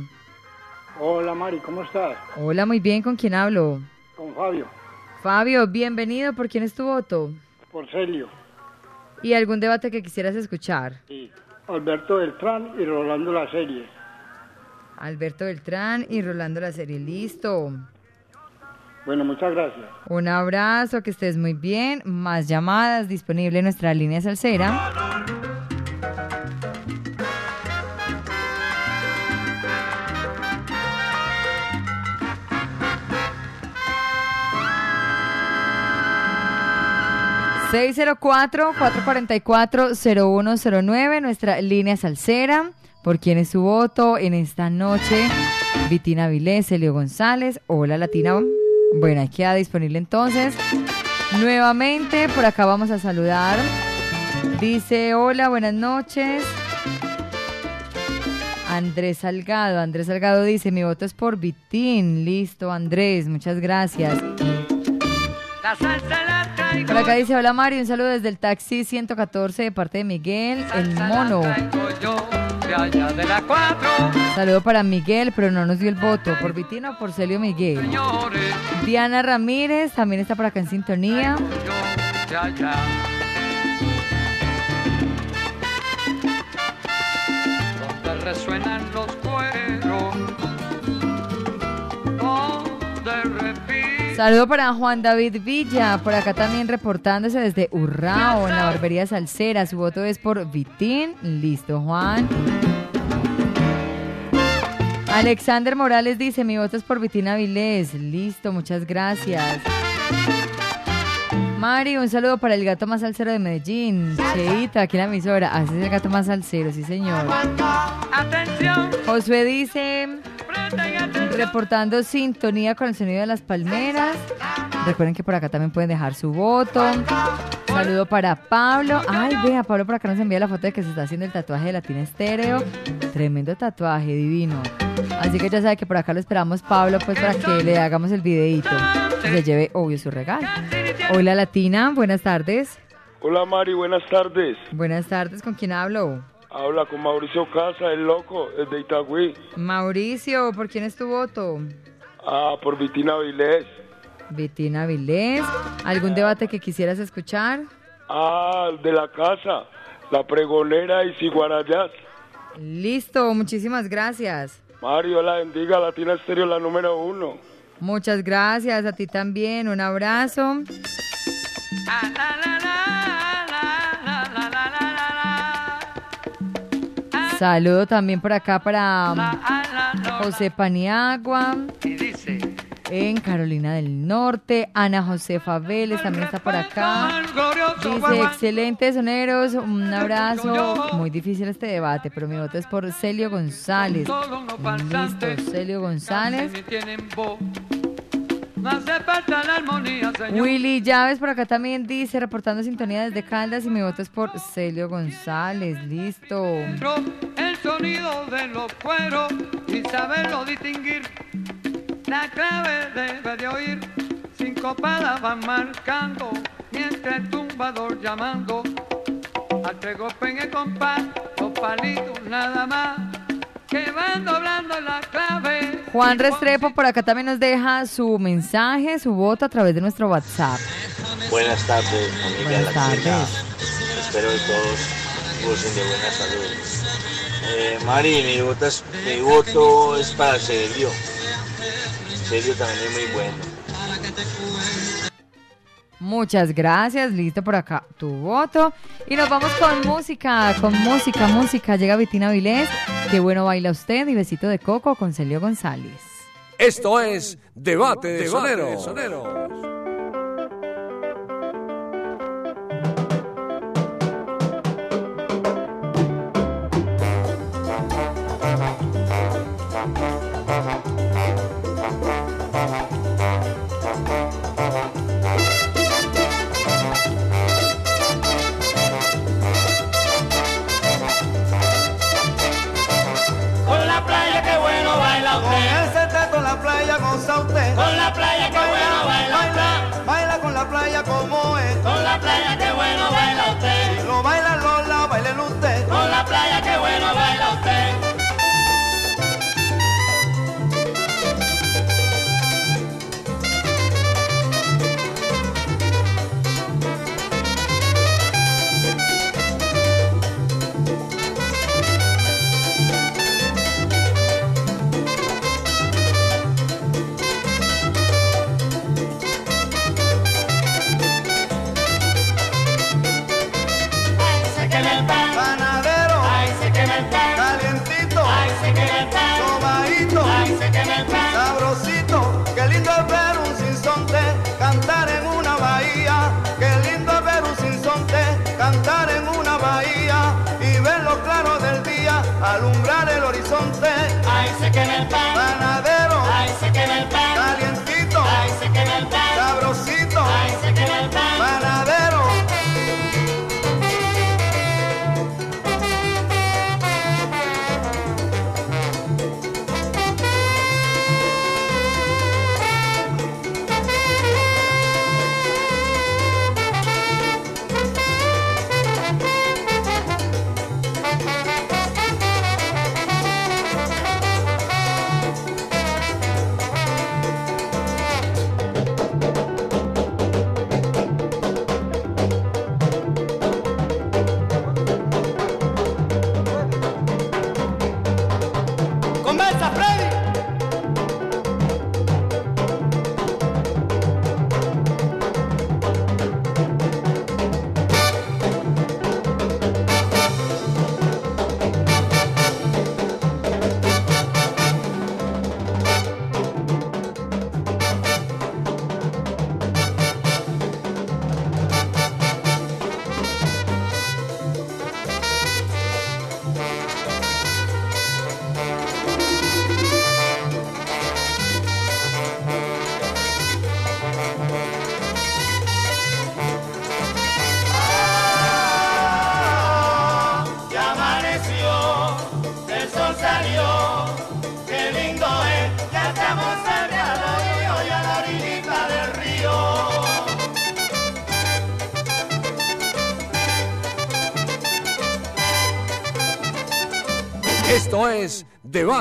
Hola Mari, ¿cómo estás? Hola, muy bien. ¿Con quién hablo? Con Fabio. Fabio, bienvenido. ¿Por quién es tu voto? Por Celio. ¿Y algún debate que quisieras escuchar? Sí. Alberto Beltrán y Rolando La Serie. Alberto Beltrán y Rolando la serie. Listo. Bueno, muchas gracias. Un abrazo, que estés muy bien. Más llamadas disponible en nuestra línea salsera. ...604-444-0109... ...nuestra línea salsera... ¿Por quién es su voto en esta noche? Vitina Vilés, Elio González... ...Hola Latina... Bueno, ahí queda disponible entonces. Nuevamente, por acá vamos a saludar. Dice, hola, buenas noches. Andrés Salgado. Andrés Salgado dice, mi voto es por Vitín. Listo, Andrés, muchas gracias. La salsa la. Por acá dice, hola Mario, un saludo desde el taxi 114 de parte de Miguel, el mono. yo de allá de la 4. Saludo para Miguel, pero no nos dio el voto. ¿Por Vitín o por Celio Miguel? Diana Ramírez también está por acá en sintonía. Donde resuenan los cueros. Saludo para Juan David Villa, por acá también reportándose desde Urrao, en la barbería Salsera. Su voto es por Vitín. Listo, Juan. Alexander Morales dice, mi voto es por Vitín Avilés. Listo, muchas gracias. Mari, un saludo para el gato más salsero de Medellín. Cheita, aquí en la emisora. Así es el gato más salsero, sí señor. Atención. Josué dice, reportando sintonía con el sonido de las palmeras. Recuerden que por acá también pueden dejar su voto. Saludo para Pablo. Ay, vea, Pablo por acá nos envía la foto de que se está haciendo el tatuaje de Latina Estéreo. Tremendo tatuaje, divino. Así que ya sabe que por acá lo esperamos, Pablo, pues para que le hagamos el videíto. Y se lleve, obvio, su regalo. Hola, Latina, buenas tardes. Hola Mari, buenas tardes. Buenas tardes, ¿con quién hablo? Habla con Mauricio Casa, el loco, el de Itagüí. Mauricio, ¿por quién es tu voto? Ah, por Vitina Vilés. Vitina Vilés. ¿Algún debate que quisieras escuchar? Ah, de la casa, la pregonera y Ciguarayas. Listo, muchísimas gracias. Mario, la bendiga, Latina Estéreo, la número uno. Muchas gracias, a ti también, un abrazo. Saludo también por acá para um, José Paniagua. En Carolina del Norte, Ana Josefa Vélez también está por acá. Dice, excelentes soneros, un abrazo. Muy difícil este debate, pero mi voto es por Celio González. Listo, Celio González. Hace falta la armonía, señor. Willy Llaves por acá también dice, reportando sintonía desde Caldas y mi voto es por Celio González. Listo. El sonido de los cueros y saberlo distinguir. La clave debe de oír. Cinco palas van marcando mientras el tumbador llamando. Al tres golpes en el compás, dos palitos nada más. Que van doblando la clave. Juan Restrepo por acá también nos deja su mensaje, su voto a través de nuestro WhatsApp. Buenas tardes, familia Buenas latina. tardes. Espero que todos gocen de buena salud. Eh, Mari, mi voto, es, mi voto es para Sergio. Sergio también es muy bueno. Muchas gracias, listo por acá tu voto. Y nos vamos con música, con música, música. Llega Vitina Vilés, qué bueno baila usted y besito de coco con Celio González. Esto es Debate de Sonero. Con dulce. Ay, se quema el pan. Panadero. Ay, se quema el pan. Caliente.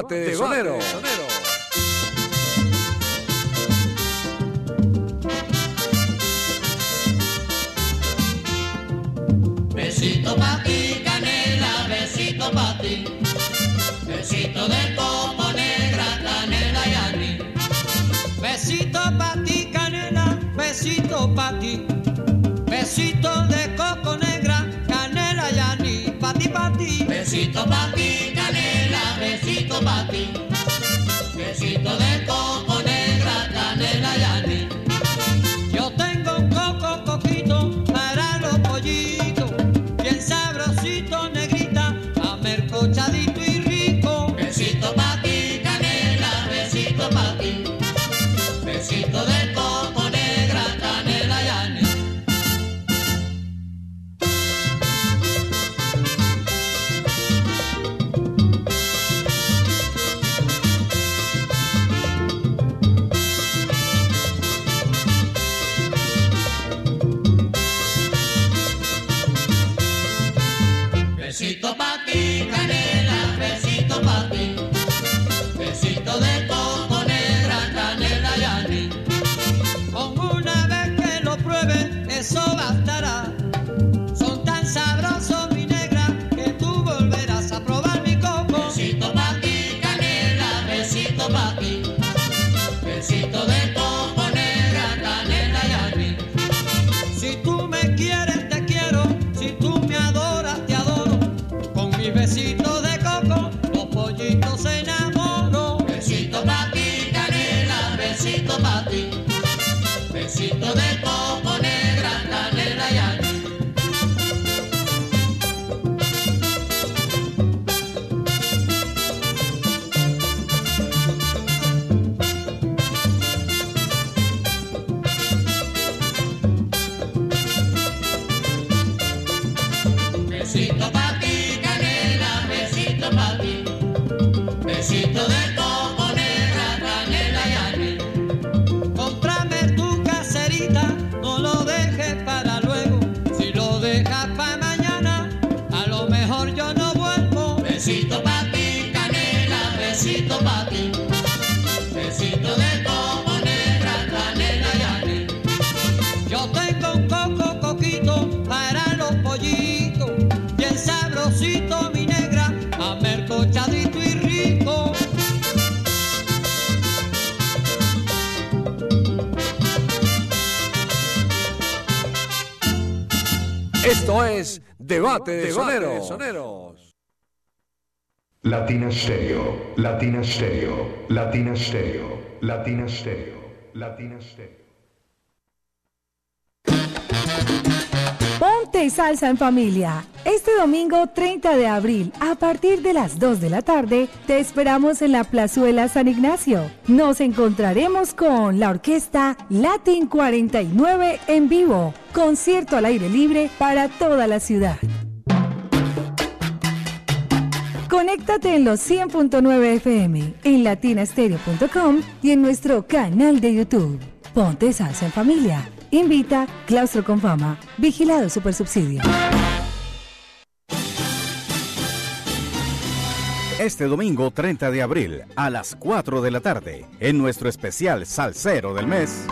Debate, debate sonero. sonero. debate de, soneros. soneros. Latina Stereo, Latina Stereo, Latina Stereo, Latina Stereo, Latina Stereo. Ponte salsa en familia. Este domingo 30 de abril, a partir de las 2 de la tarde, te esperamos en la Plazuela San Ignacio. Nos encontraremos con la orquesta Latin 49 en vivo, concierto al aire libre para toda la ciudad. Conéctate en los 100.9 FM, en latinastereo.com y en nuestro canal de YouTube. Ponte salsa en familia. Invita Claustro con Fama. Vigilado Supersubsidio. Este domingo 30 de abril a las 4 de la tarde, en nuestro especial Salsero del mes,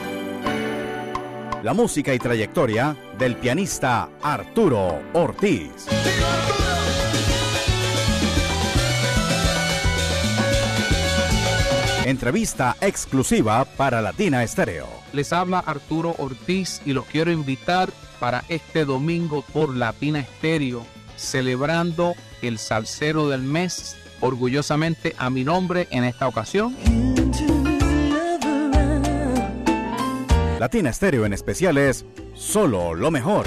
la música y trayectoria del pianista Arturo Ortiz. Entrevista exclusiva para Latina Estéreo. Les habla Arturo Ortiz y los quiero invitar para este domingo por Latina Estéreo, celebrando el salsero del mes, orgullosamente a mi nombre en esta ocasión. Latina Estéreo en especial es solo lo mejor.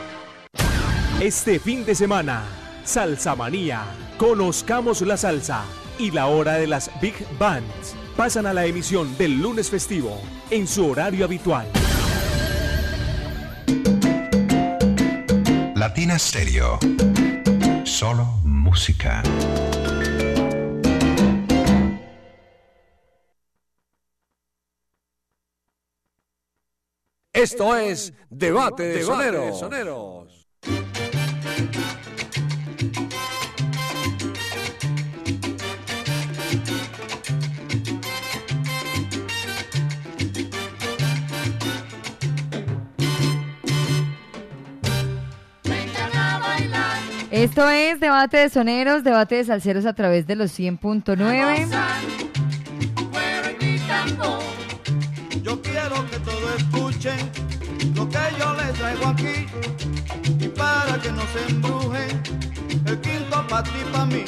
Este fin de semana, Salsa Manía. Conozcamos la salsa y la hora de las Big Bands. Pasan a la emisión del lunes festivo en su horario habitual. Latina Stereo. Solo música. Esto es Debate de Soneros. Esto es Debate de Soneros, Debate de Salseros a través de los 100.9. se embrujen, el quinto pa' ti pa' mí.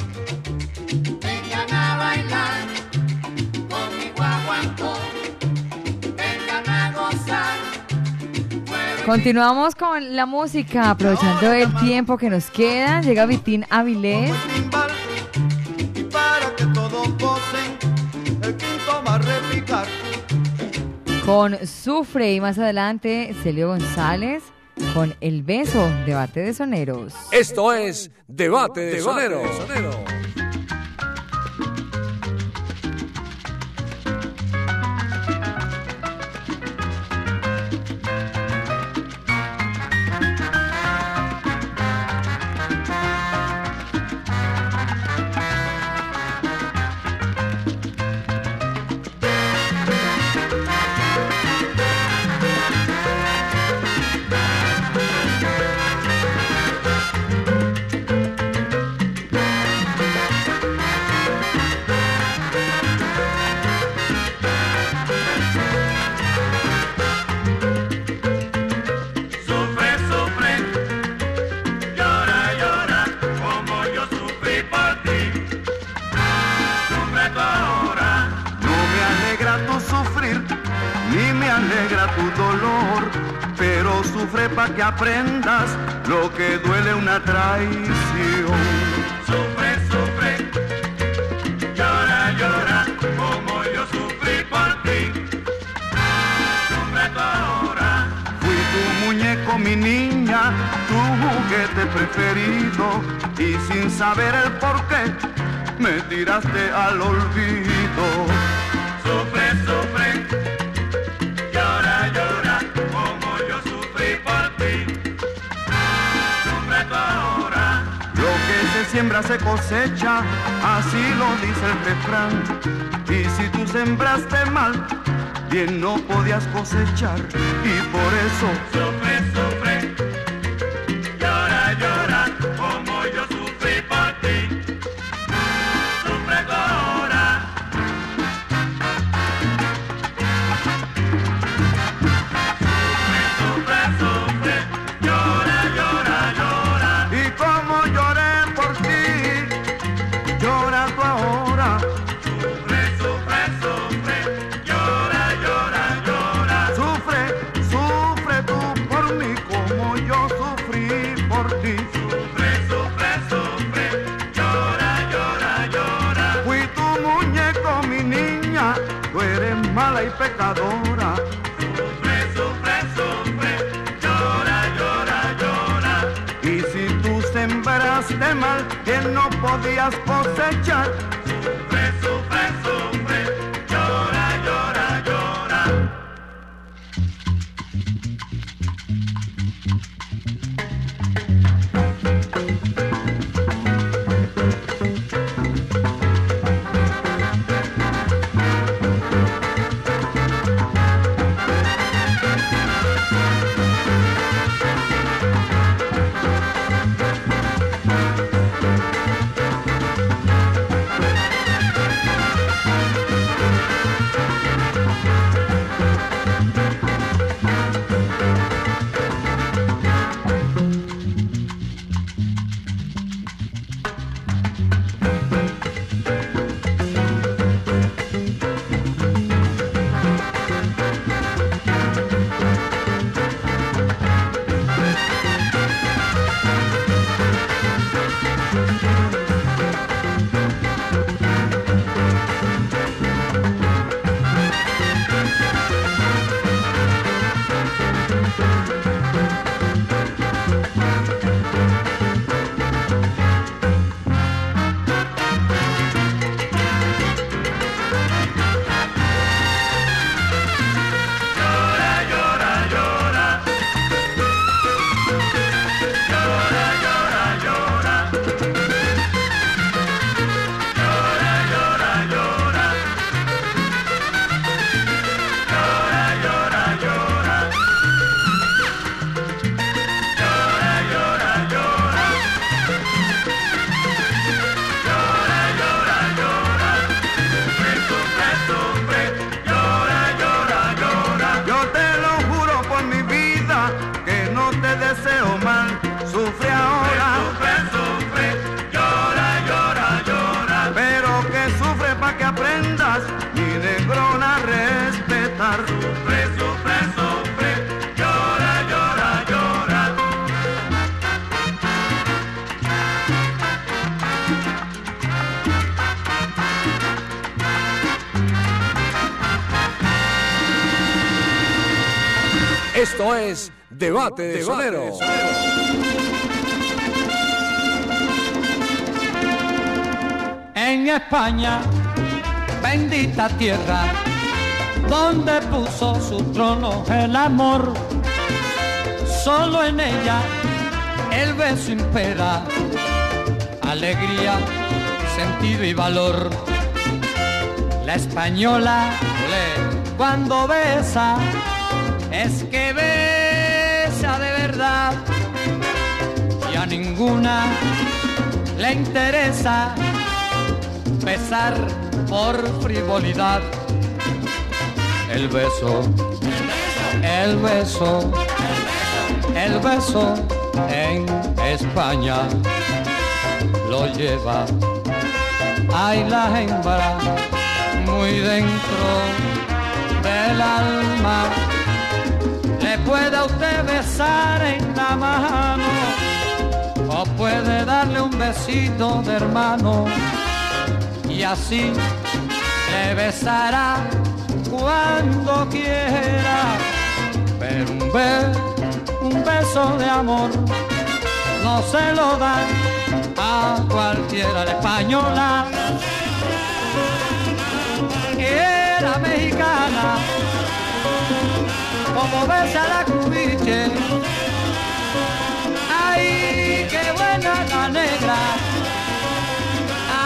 Vengan a bailar conmigo a Guancó. Vengan a gozar. Continuamos con la música, aprovechando el tiempo que nos queda. Llega Vitín Avilés. Y para que todos gocen, el quinto va a repicar. con Sufre y más adelante Celio González con El Beso, Debate de Soneros. Esto es Debate de Soneros. Sufre pa' que aprendas lo que duele una traición. sufre, sufre, llora, llora, como yo sufrí por ti. Sufre tú ahora, Fui tu muñeco, mi niña, tu juguete preferido, y sin saber el por qué, me tiraste al olvido. Siembra se cosecha, así lo dice el refrán. Y si tú sembraste mal, bien no podías cosechar y por eso no podías Esto es Debate de en España, bendita tierra, donde puso su trono el amor. Solo en ella el beso impera, alegría, sentido y valor. La española, cuando besa, es que besa de verdad y a ninguna le interesa besar por frivolidad. El beso, el beso, el beso en España lo lleva. Hay la hembra muy dentro del alma. Le puede a usted besar en la mano o puede darle un besito de hermano y así le besará cuando quiera. Pero un, be- un beso de amor no se lo dan a cualquiera. La española era mexicana, como besa la cubiche. ¡Ay, qué buena la negra!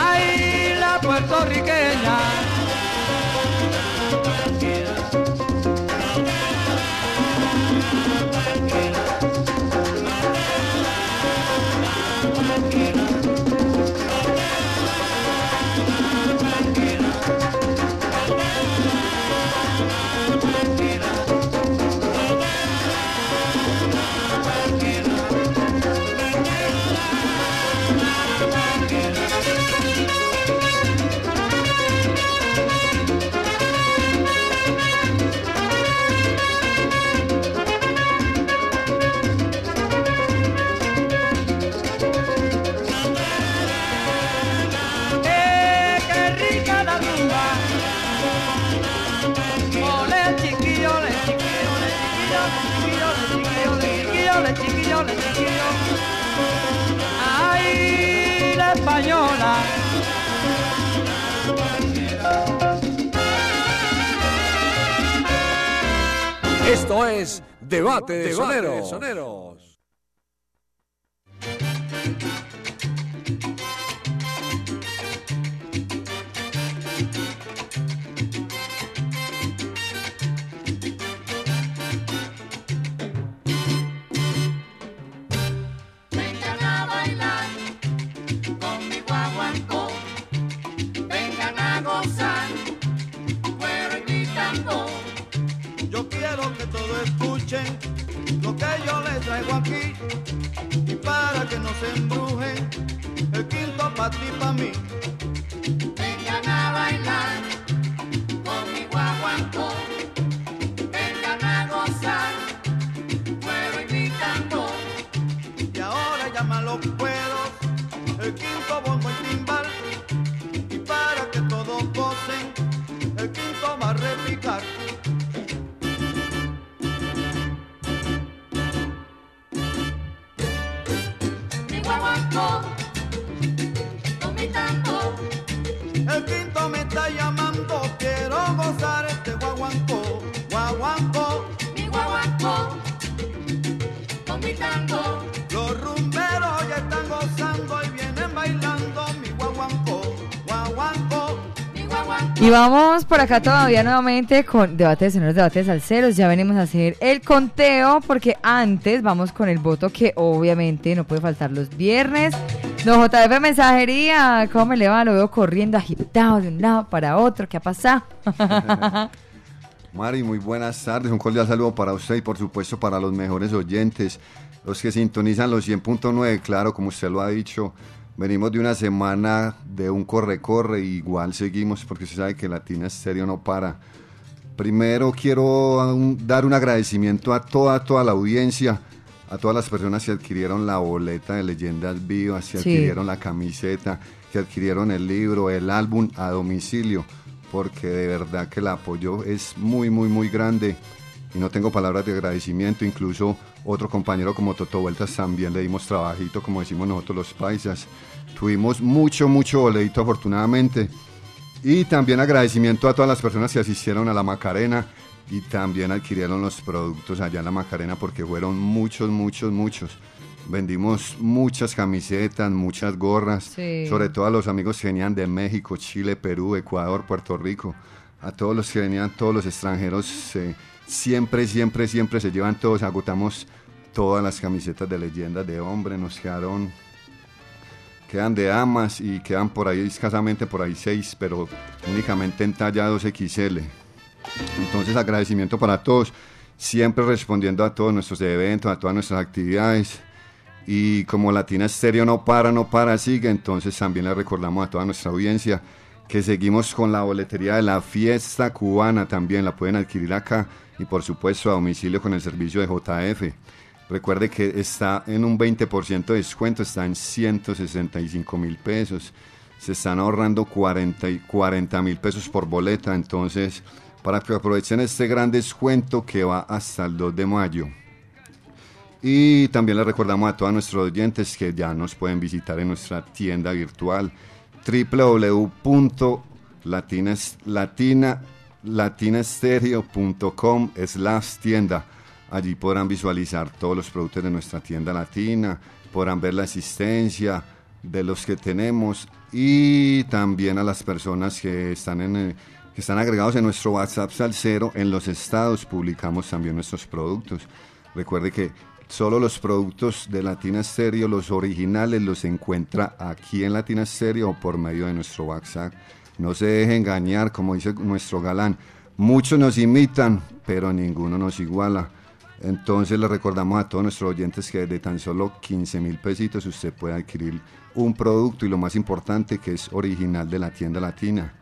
¡Ay, la puertorriqueña! Esto es Debate de Soneros. Ahora llaman Y vamos por acá todavía nuevamente con debate de soneros, debate de salseros. Ya venimos a hacer el conteo porque antes vamos con el voto que obviamente no puede faltar los viernes. No, JF Mensajería, ¿cómo me le va? Lo veo corriendo agitado de un lado para otro. ¿Qué ha pasado? Mari, muy buenas tardes. Un cordial saludo para usted y por supuesto para los mejores oyentes, los que sintonizan los 100.9. Claro, como usted lo ha dicho, venimos de una semana de un corre-corre igual seguimos porque usted sabe que Latina Estéreo no para. Primero quiero dar un agradecimiento a toda, toda la audiencia, a todas las personas que adquirieron la boleta de Leyendas Vivas, que Sí. adquirieron la camiseta, que adquirieron el libro, el álbum a domicilio, porque de verdad que el apoyo es muy, muy, muy grande y no tengo palabras de agradecimiento. Incluso otro compañero como Toto Vueltas también le dimos trabajito, como decimos nosotros los paisas. Tuvimos mucho, mucho boleto afortunadamente. Y también agradecimiento a todas las personas que asistieron a la Macarena y también adquirieron los productos allá en la Macarena porque fueron muchos, muchos, muchos. Vendimos muchas camisetas, muchas gorras, Sí. sobre todo a los amigos que venían de México, Chile, Perú, Ecuador, Puerto Rico, a todos los que venían, todos los extranjeros, eh, siempre, siempre, siempre se llevan todos, agotamos todas las camisetas de leyendas de hombre, nos quedaron quedan de amas y quedan por ahí escasamente por ahí seis, pero únicamente en talla 2XL. Entonces agradecimiento para todos, siempre respondiendo a todos nuestros eventos, a todas nuestras actividades. Y como Latina Estéreo no para, no para, sigue, entonces también le recordamos a toda nuestra audiencia que seguimos con la boletería de la fiesta cubana, también la pueden adquirir acá y por supuesto a domicilio con el servicio de JF. Recuerde que está en un 20% de descuento, está en 165 mil pesos. Se están ahorrando 40 mil pesos por boleta, entonces para que aprovechen este gran descuento que va hasta el 2 de mayo. Y también les recordamos a todos nuestros oyentes que ya nos pueden visitar en nuestra tienda virtual www.latinastereo.com slash tienda. Allí podrán visualizar todos los productos de nuestra tienda latina, podrán ver la asistencia de los que tenemos y también a las personas que están, en, eh, que están agregados en nuestro WhatsApp Salcero. En los estados publicamos también nuestros productos. Recuerde que solo los productos de Latina Stereo, los originales, los encuentra aquí en Latina Stereo o por medio de nuestro WhatsApp. No se deje engañar, como dice nuestro galán. Muchos nos imitan, pero ninguno nos iguala. Entonces le recordamos a todos nuestros oyentes que de tan solo 15 mil pesitos usted puede adquirir un producto y lo más importante que es original de la tienda latina.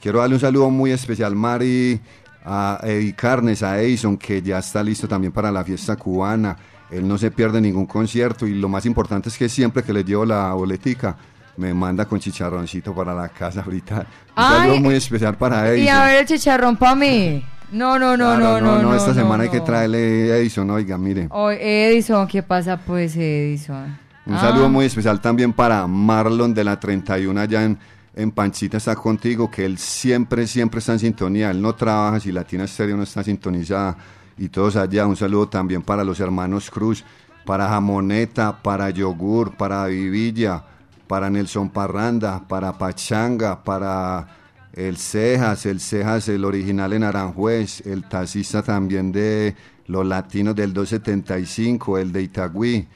Quiero darle un saludo muy especial, Mari, a Eddie Carnes, a Edison, que ya está listo también para la fiesta cubana. Él no se pierde ningún concierto y lo más importante es que siempre que le llevo la boletica, me manda con chicharroncito para la casa ahorita. Un Ay. saludo muy especial para Edison. Y a ver el chicharrón para mí. No, no, no, Claro, no, no, esta no, semana hay que traerle Edison, oiga, mire. Oh, Edison, ¿qué pasa pues, Edison? Un Ah, saludo muy especial también para Marlon de la 31 allá en, en Panchita está contigo, que él siempre, siempre está en sintonía. Él no trabaja si Latina Estéreo no está sintonizada. Y todos allá, un saludo también para los hermanos Cruz, para Jamoneta, para Yogur, para Vivilla, para Nelson Parranda, para Pachanga, para el Cejas, el Cejas, el original en Aranjuez, el taxista también de los latinos del 275, el de Itagüí.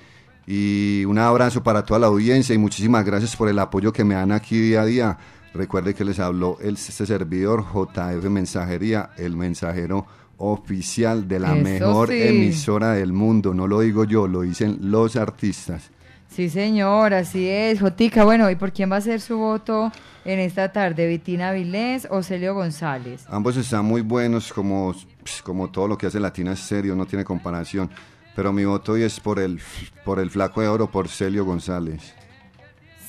Y un abrazo para toda la audiencia y muchísimas gracias por el apoyo que me dan aquí día a día. Recuerde que les habló el, este servidor JF Mensajería, el mensajero oficial de la Eso mejor sí. emisora del mundo. No lo digo yo, lo dicen los artistas. Sí, señor, así es. Jotica, bueno, ¿y por quién va a ser su voto en esta tarde? ¿Vitina Vilés o Celio González? Ambos están muy buenos, como, pues, como todo lo que hace Latina es serio, no tiene comparación. Pero mi voto hoy es por el, por el flaco de oro, por Celio González.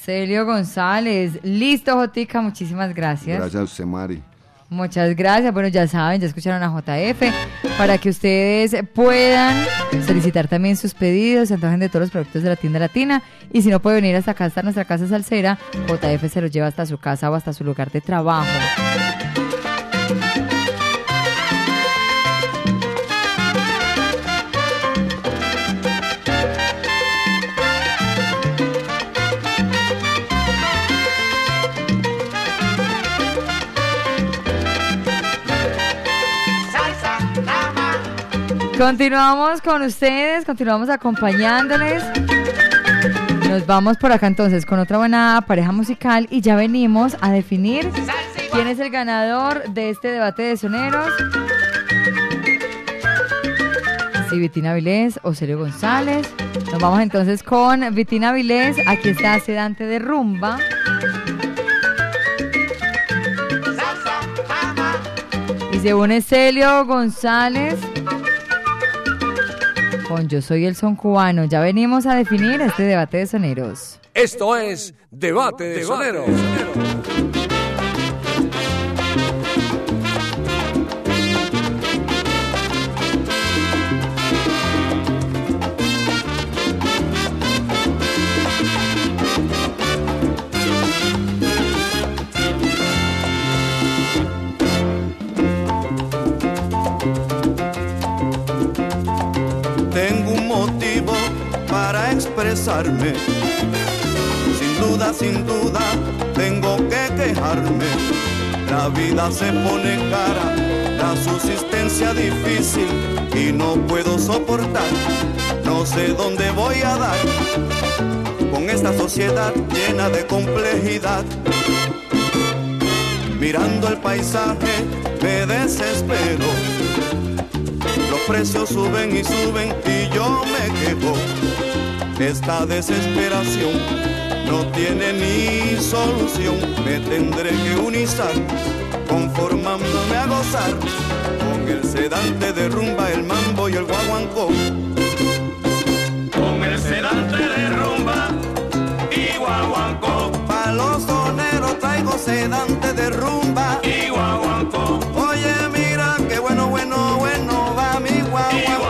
Celio González. Listo, Jotica, muchísimas gracias. Gracias a usted, Mari. Muchas gracias. Bueno, ya saben, ya escucharon a JF para que ustedes puedan solicitar también sus pedidos, se antojen de todos los productos de la tienda latina. Y si no puede venir hasta acá, hasta nuestra casa salsera, JF se los lleva hasta su casa o hasta su lugar de trabajo. Continuamos con ustedes, continuamos acompañándoles. Nos vamos por acá entonces con otra buena pareja musical y ya venimos a definir quién es el ganador de este debate de soneros. Si Vitina Vilés o Celio González. Nos vamos entonces con Vitina Vilés. Aquí está Sedante de Rumba. Y se Celio González con Yo Soy el Son Cubano. Ya venimos a definir este debate de soneros. Esto es Debate de Sonero. Tengo un Sin duda, sin duda, tengo que quejarme. La vida se pone cara, la subsistencia difícil y no puedo soportar. No sé dónde voy a dar con esta sociedad llena de complejidad. Mirando el paisaje me desespero. Los precios suben y suben y yo me quejo. Esta desesperación no tiene ni solución. Me tendré que unizar, conformándome a gozar con el sedante de rumba, el mambo y el guaguancó. Con el sedante de rumba y guaguancó. Pa' los soneros traigo sedante de rumba y guaguancó. Oye, mira qué bueno, bueno, bueno va mi guaguancó.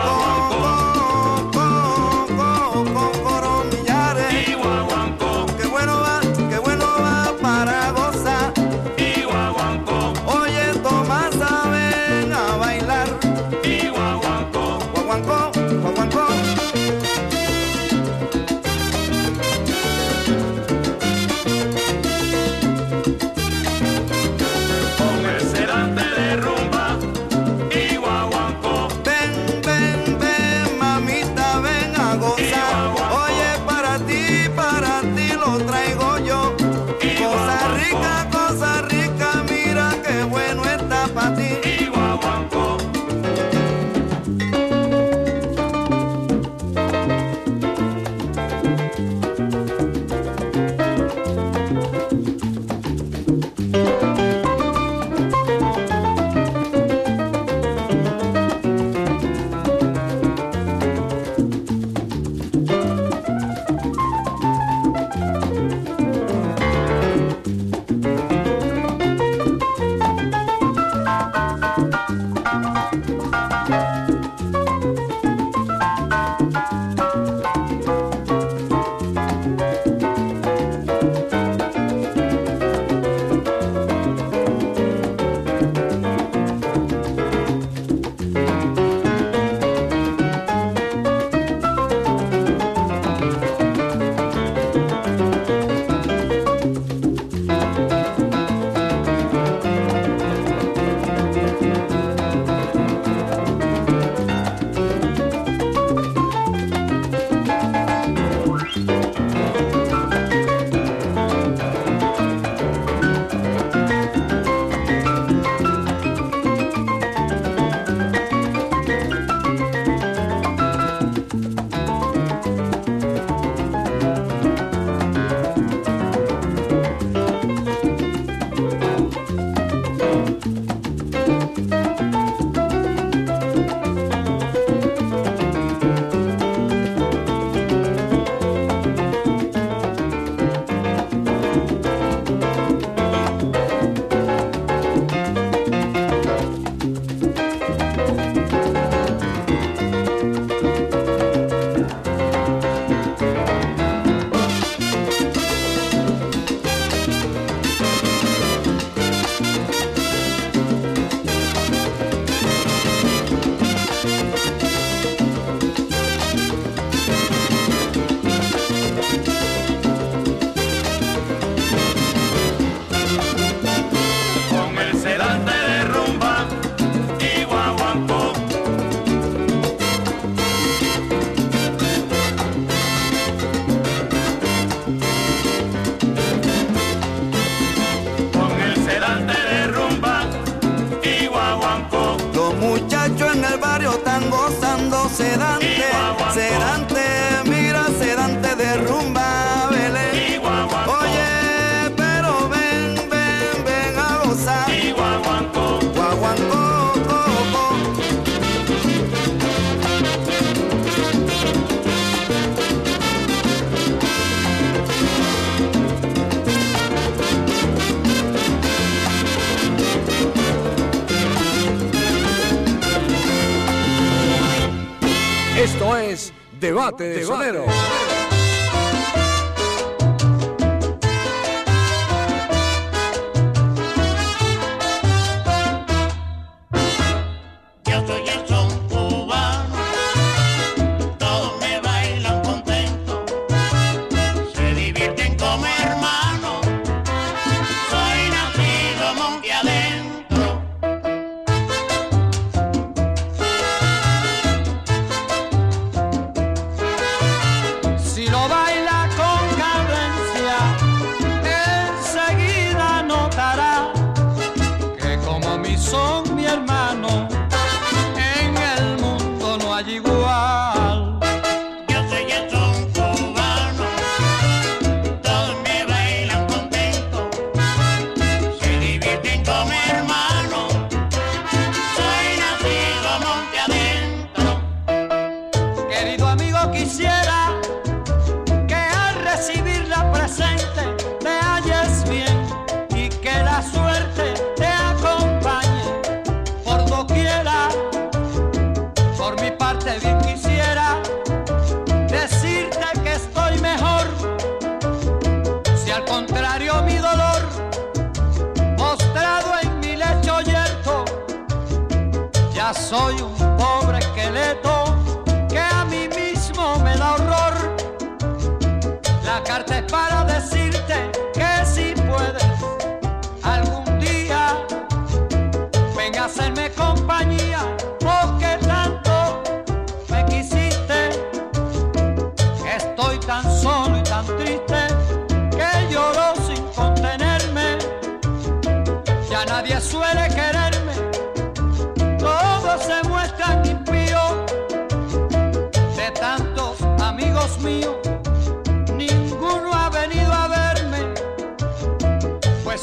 Debate de Sonero.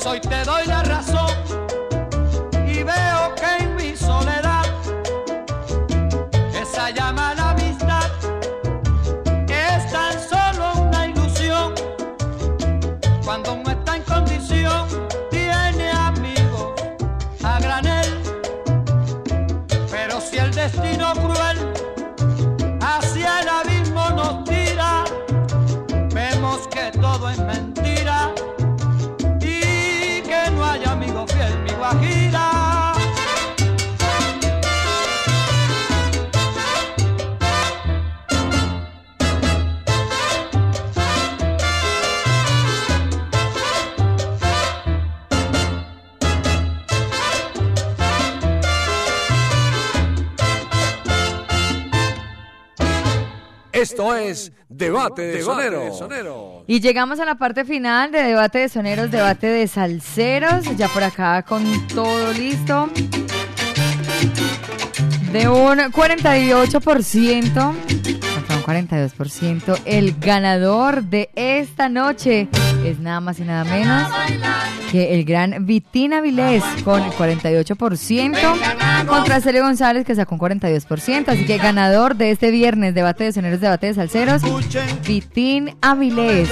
Hoy te doy la razón Esto es Debate de Sonero. Y llegamos a la parte final de debate de soneros, debate de salseros, ya por acá con todo listo. De un 48%, hasta un 42%, el ganador de esta noche es nada más y nada menos que el gran Vitín Avilés con el 48% contra Celio González que sacó un 42%. Así que ganador de este viernes, debate de soneros, debate de salseros, Vitín Avilés.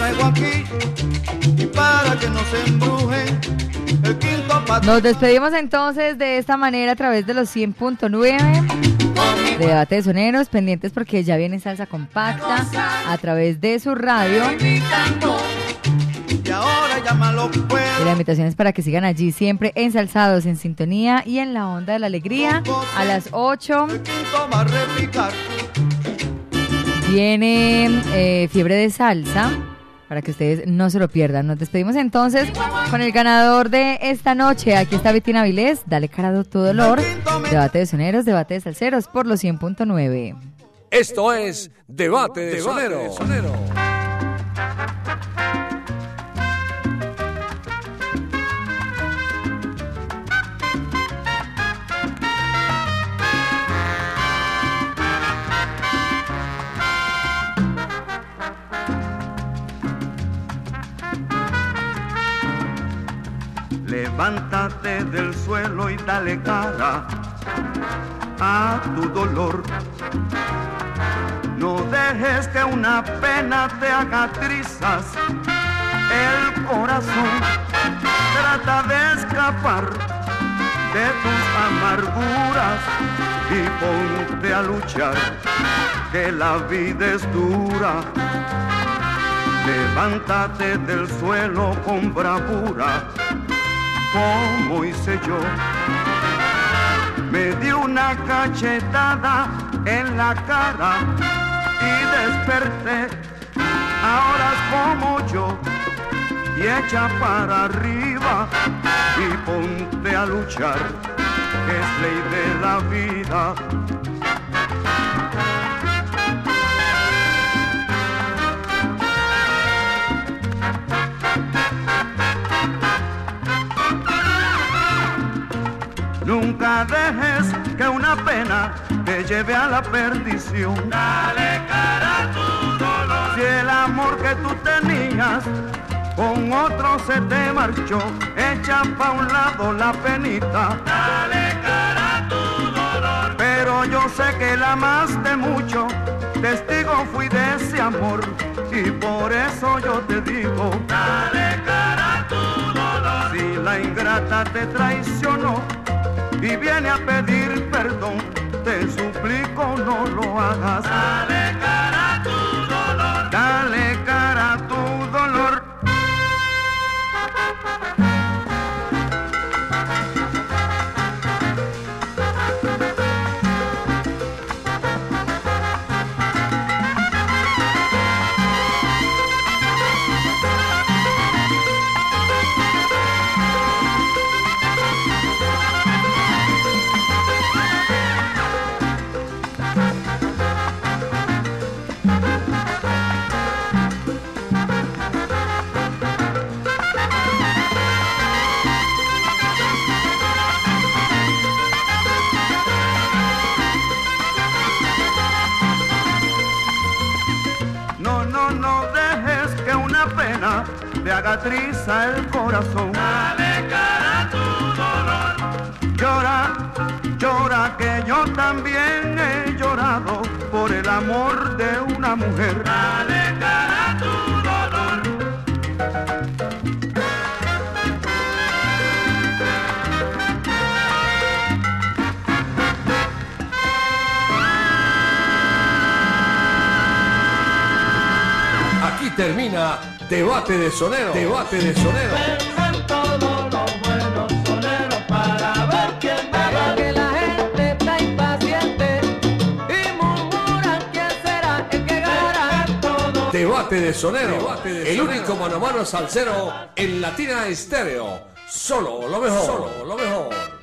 Nos despedimos entonces de esta manera a través de los 100.9 de Debate de Soneros, pendientes porque ya viene salsa compacta a través de su radio. Ahora llámalo pues. Y la invitación es para que sigan allí siempre ensalzados, en sintonía y en la onda de la alegría. A las 8 Quinto va a replicar. viene eh, Fiebre de Salsa. Para que ustedes no se lo pierdan. Nos despedimos entonces con el ganador de esta noche. Aquí está Betina Vilés. Dale cara a tu dolor. Debate de soneros, debate de salseros por los 100.9. Esto es Debate de Sonero. Levántate del suelo y dale cara a tu dolor. No dejes que una pena te haga trizas el corazón. Trata de escapar de tus amarguras y ponte a luchar, que la vida es dura. Levántate del suelo con bravura, como hice yo. Me di una cachetada en la cara y desperté. Ahora es como yo y echa para arriba y ponte a luchar, es ley de la vida. Que una pena te lleve a la perdición. Dale cara a tu dolor. Si el amor que tú tenías con otro se te marchó, echa pa' un lado la penita. Dale cara a tu dolor. Pero yo sé que la amaste mucho, testigo fui de ese amor, y por eso yo te digo. Dale cara a tu dolor. Si la ingrata te traicionó y viene a pedir perdón, te suplico no lo hagas. Te haga triza el corazón. Dale cara a tu dolor. Llora, llora que yo también he llorado por el amor de una mujer. Dale cara a tu dolor. Aquí termina Debate de Sonero. Debate de Sonero. Vengan todos los buenos soneros para ver quién que la gente está impaciente y murmuran quién será el que ganará. Debate de Sonero. el único mano a mano salsero en Latina Estéreo. Solo lo mejor. Solo lo mejor.